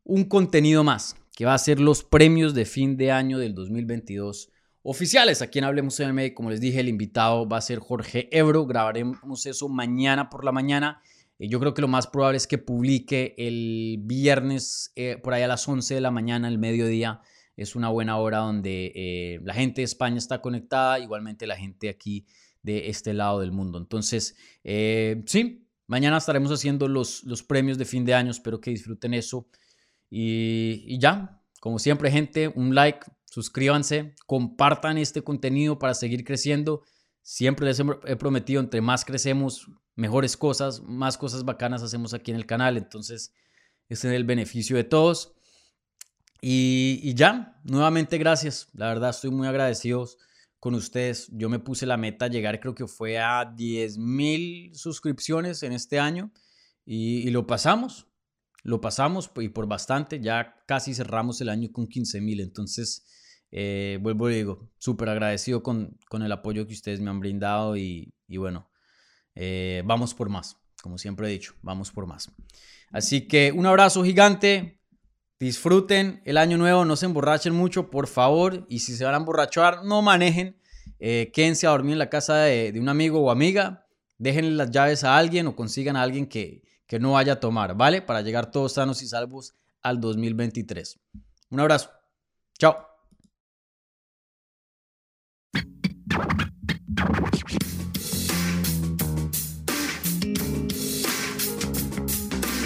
un contenido más, que va a ser los premios de fin de año del 2022 oficiales. Aquí en Hablemos MMA, como les dije, el invitado va a ser Jorge Ebro. Grabaremos eso mañana por la mañana. Eh, yo creo que lo más probable es que publique el viernes eh, por ahí a las 11 de la mañana, el mediodía. Es una buena hora donde eh, la gente de España está conectada, igualmente la gente aquí de este lado del mundo. Entonces, sí, mañana estaremos haciendo los, los premios de fin de año. Espero que disfruten eso. Y, y ya, como siempre, gente, un like, suscríbanse, compartan este contenido para seguir creciendo. Siempre les he prometido, entre más crecemos, mejores cosas, más cosas bacanas hacemos aquí en el canal. Entonces, es el beneficio de todos. Y, ya, nuevamente gracias. La verdad, estoy muy agradecido con ustedes. Yo me puse la meta llegar, creo que fue a 10 mil suscripciones en este año y, lo pasamos. Lo pasamos y por bastante. Ya casi cerramos el año con 15 mil. Entonces, eh, vuelvo y digo, súper agradecido con, con, el apoyo que ustedes me han brindado y, y bueno, eh, vamos por más. como siempre he dicho, vamos por más. Así que un abrazo gigante, disfruten el año nuevo, no se emborrachen mucho, por favor, y si se van a emborrachar, no manejen, eh, quédense a dormir en la casa de, un amigo o amiga, déjenle las llaves a alguien o consigan a alguien que, que no vaya a tomar, ¿vale? Para llegar todos sanos y salvos al 2023. Un abrazo. Chao.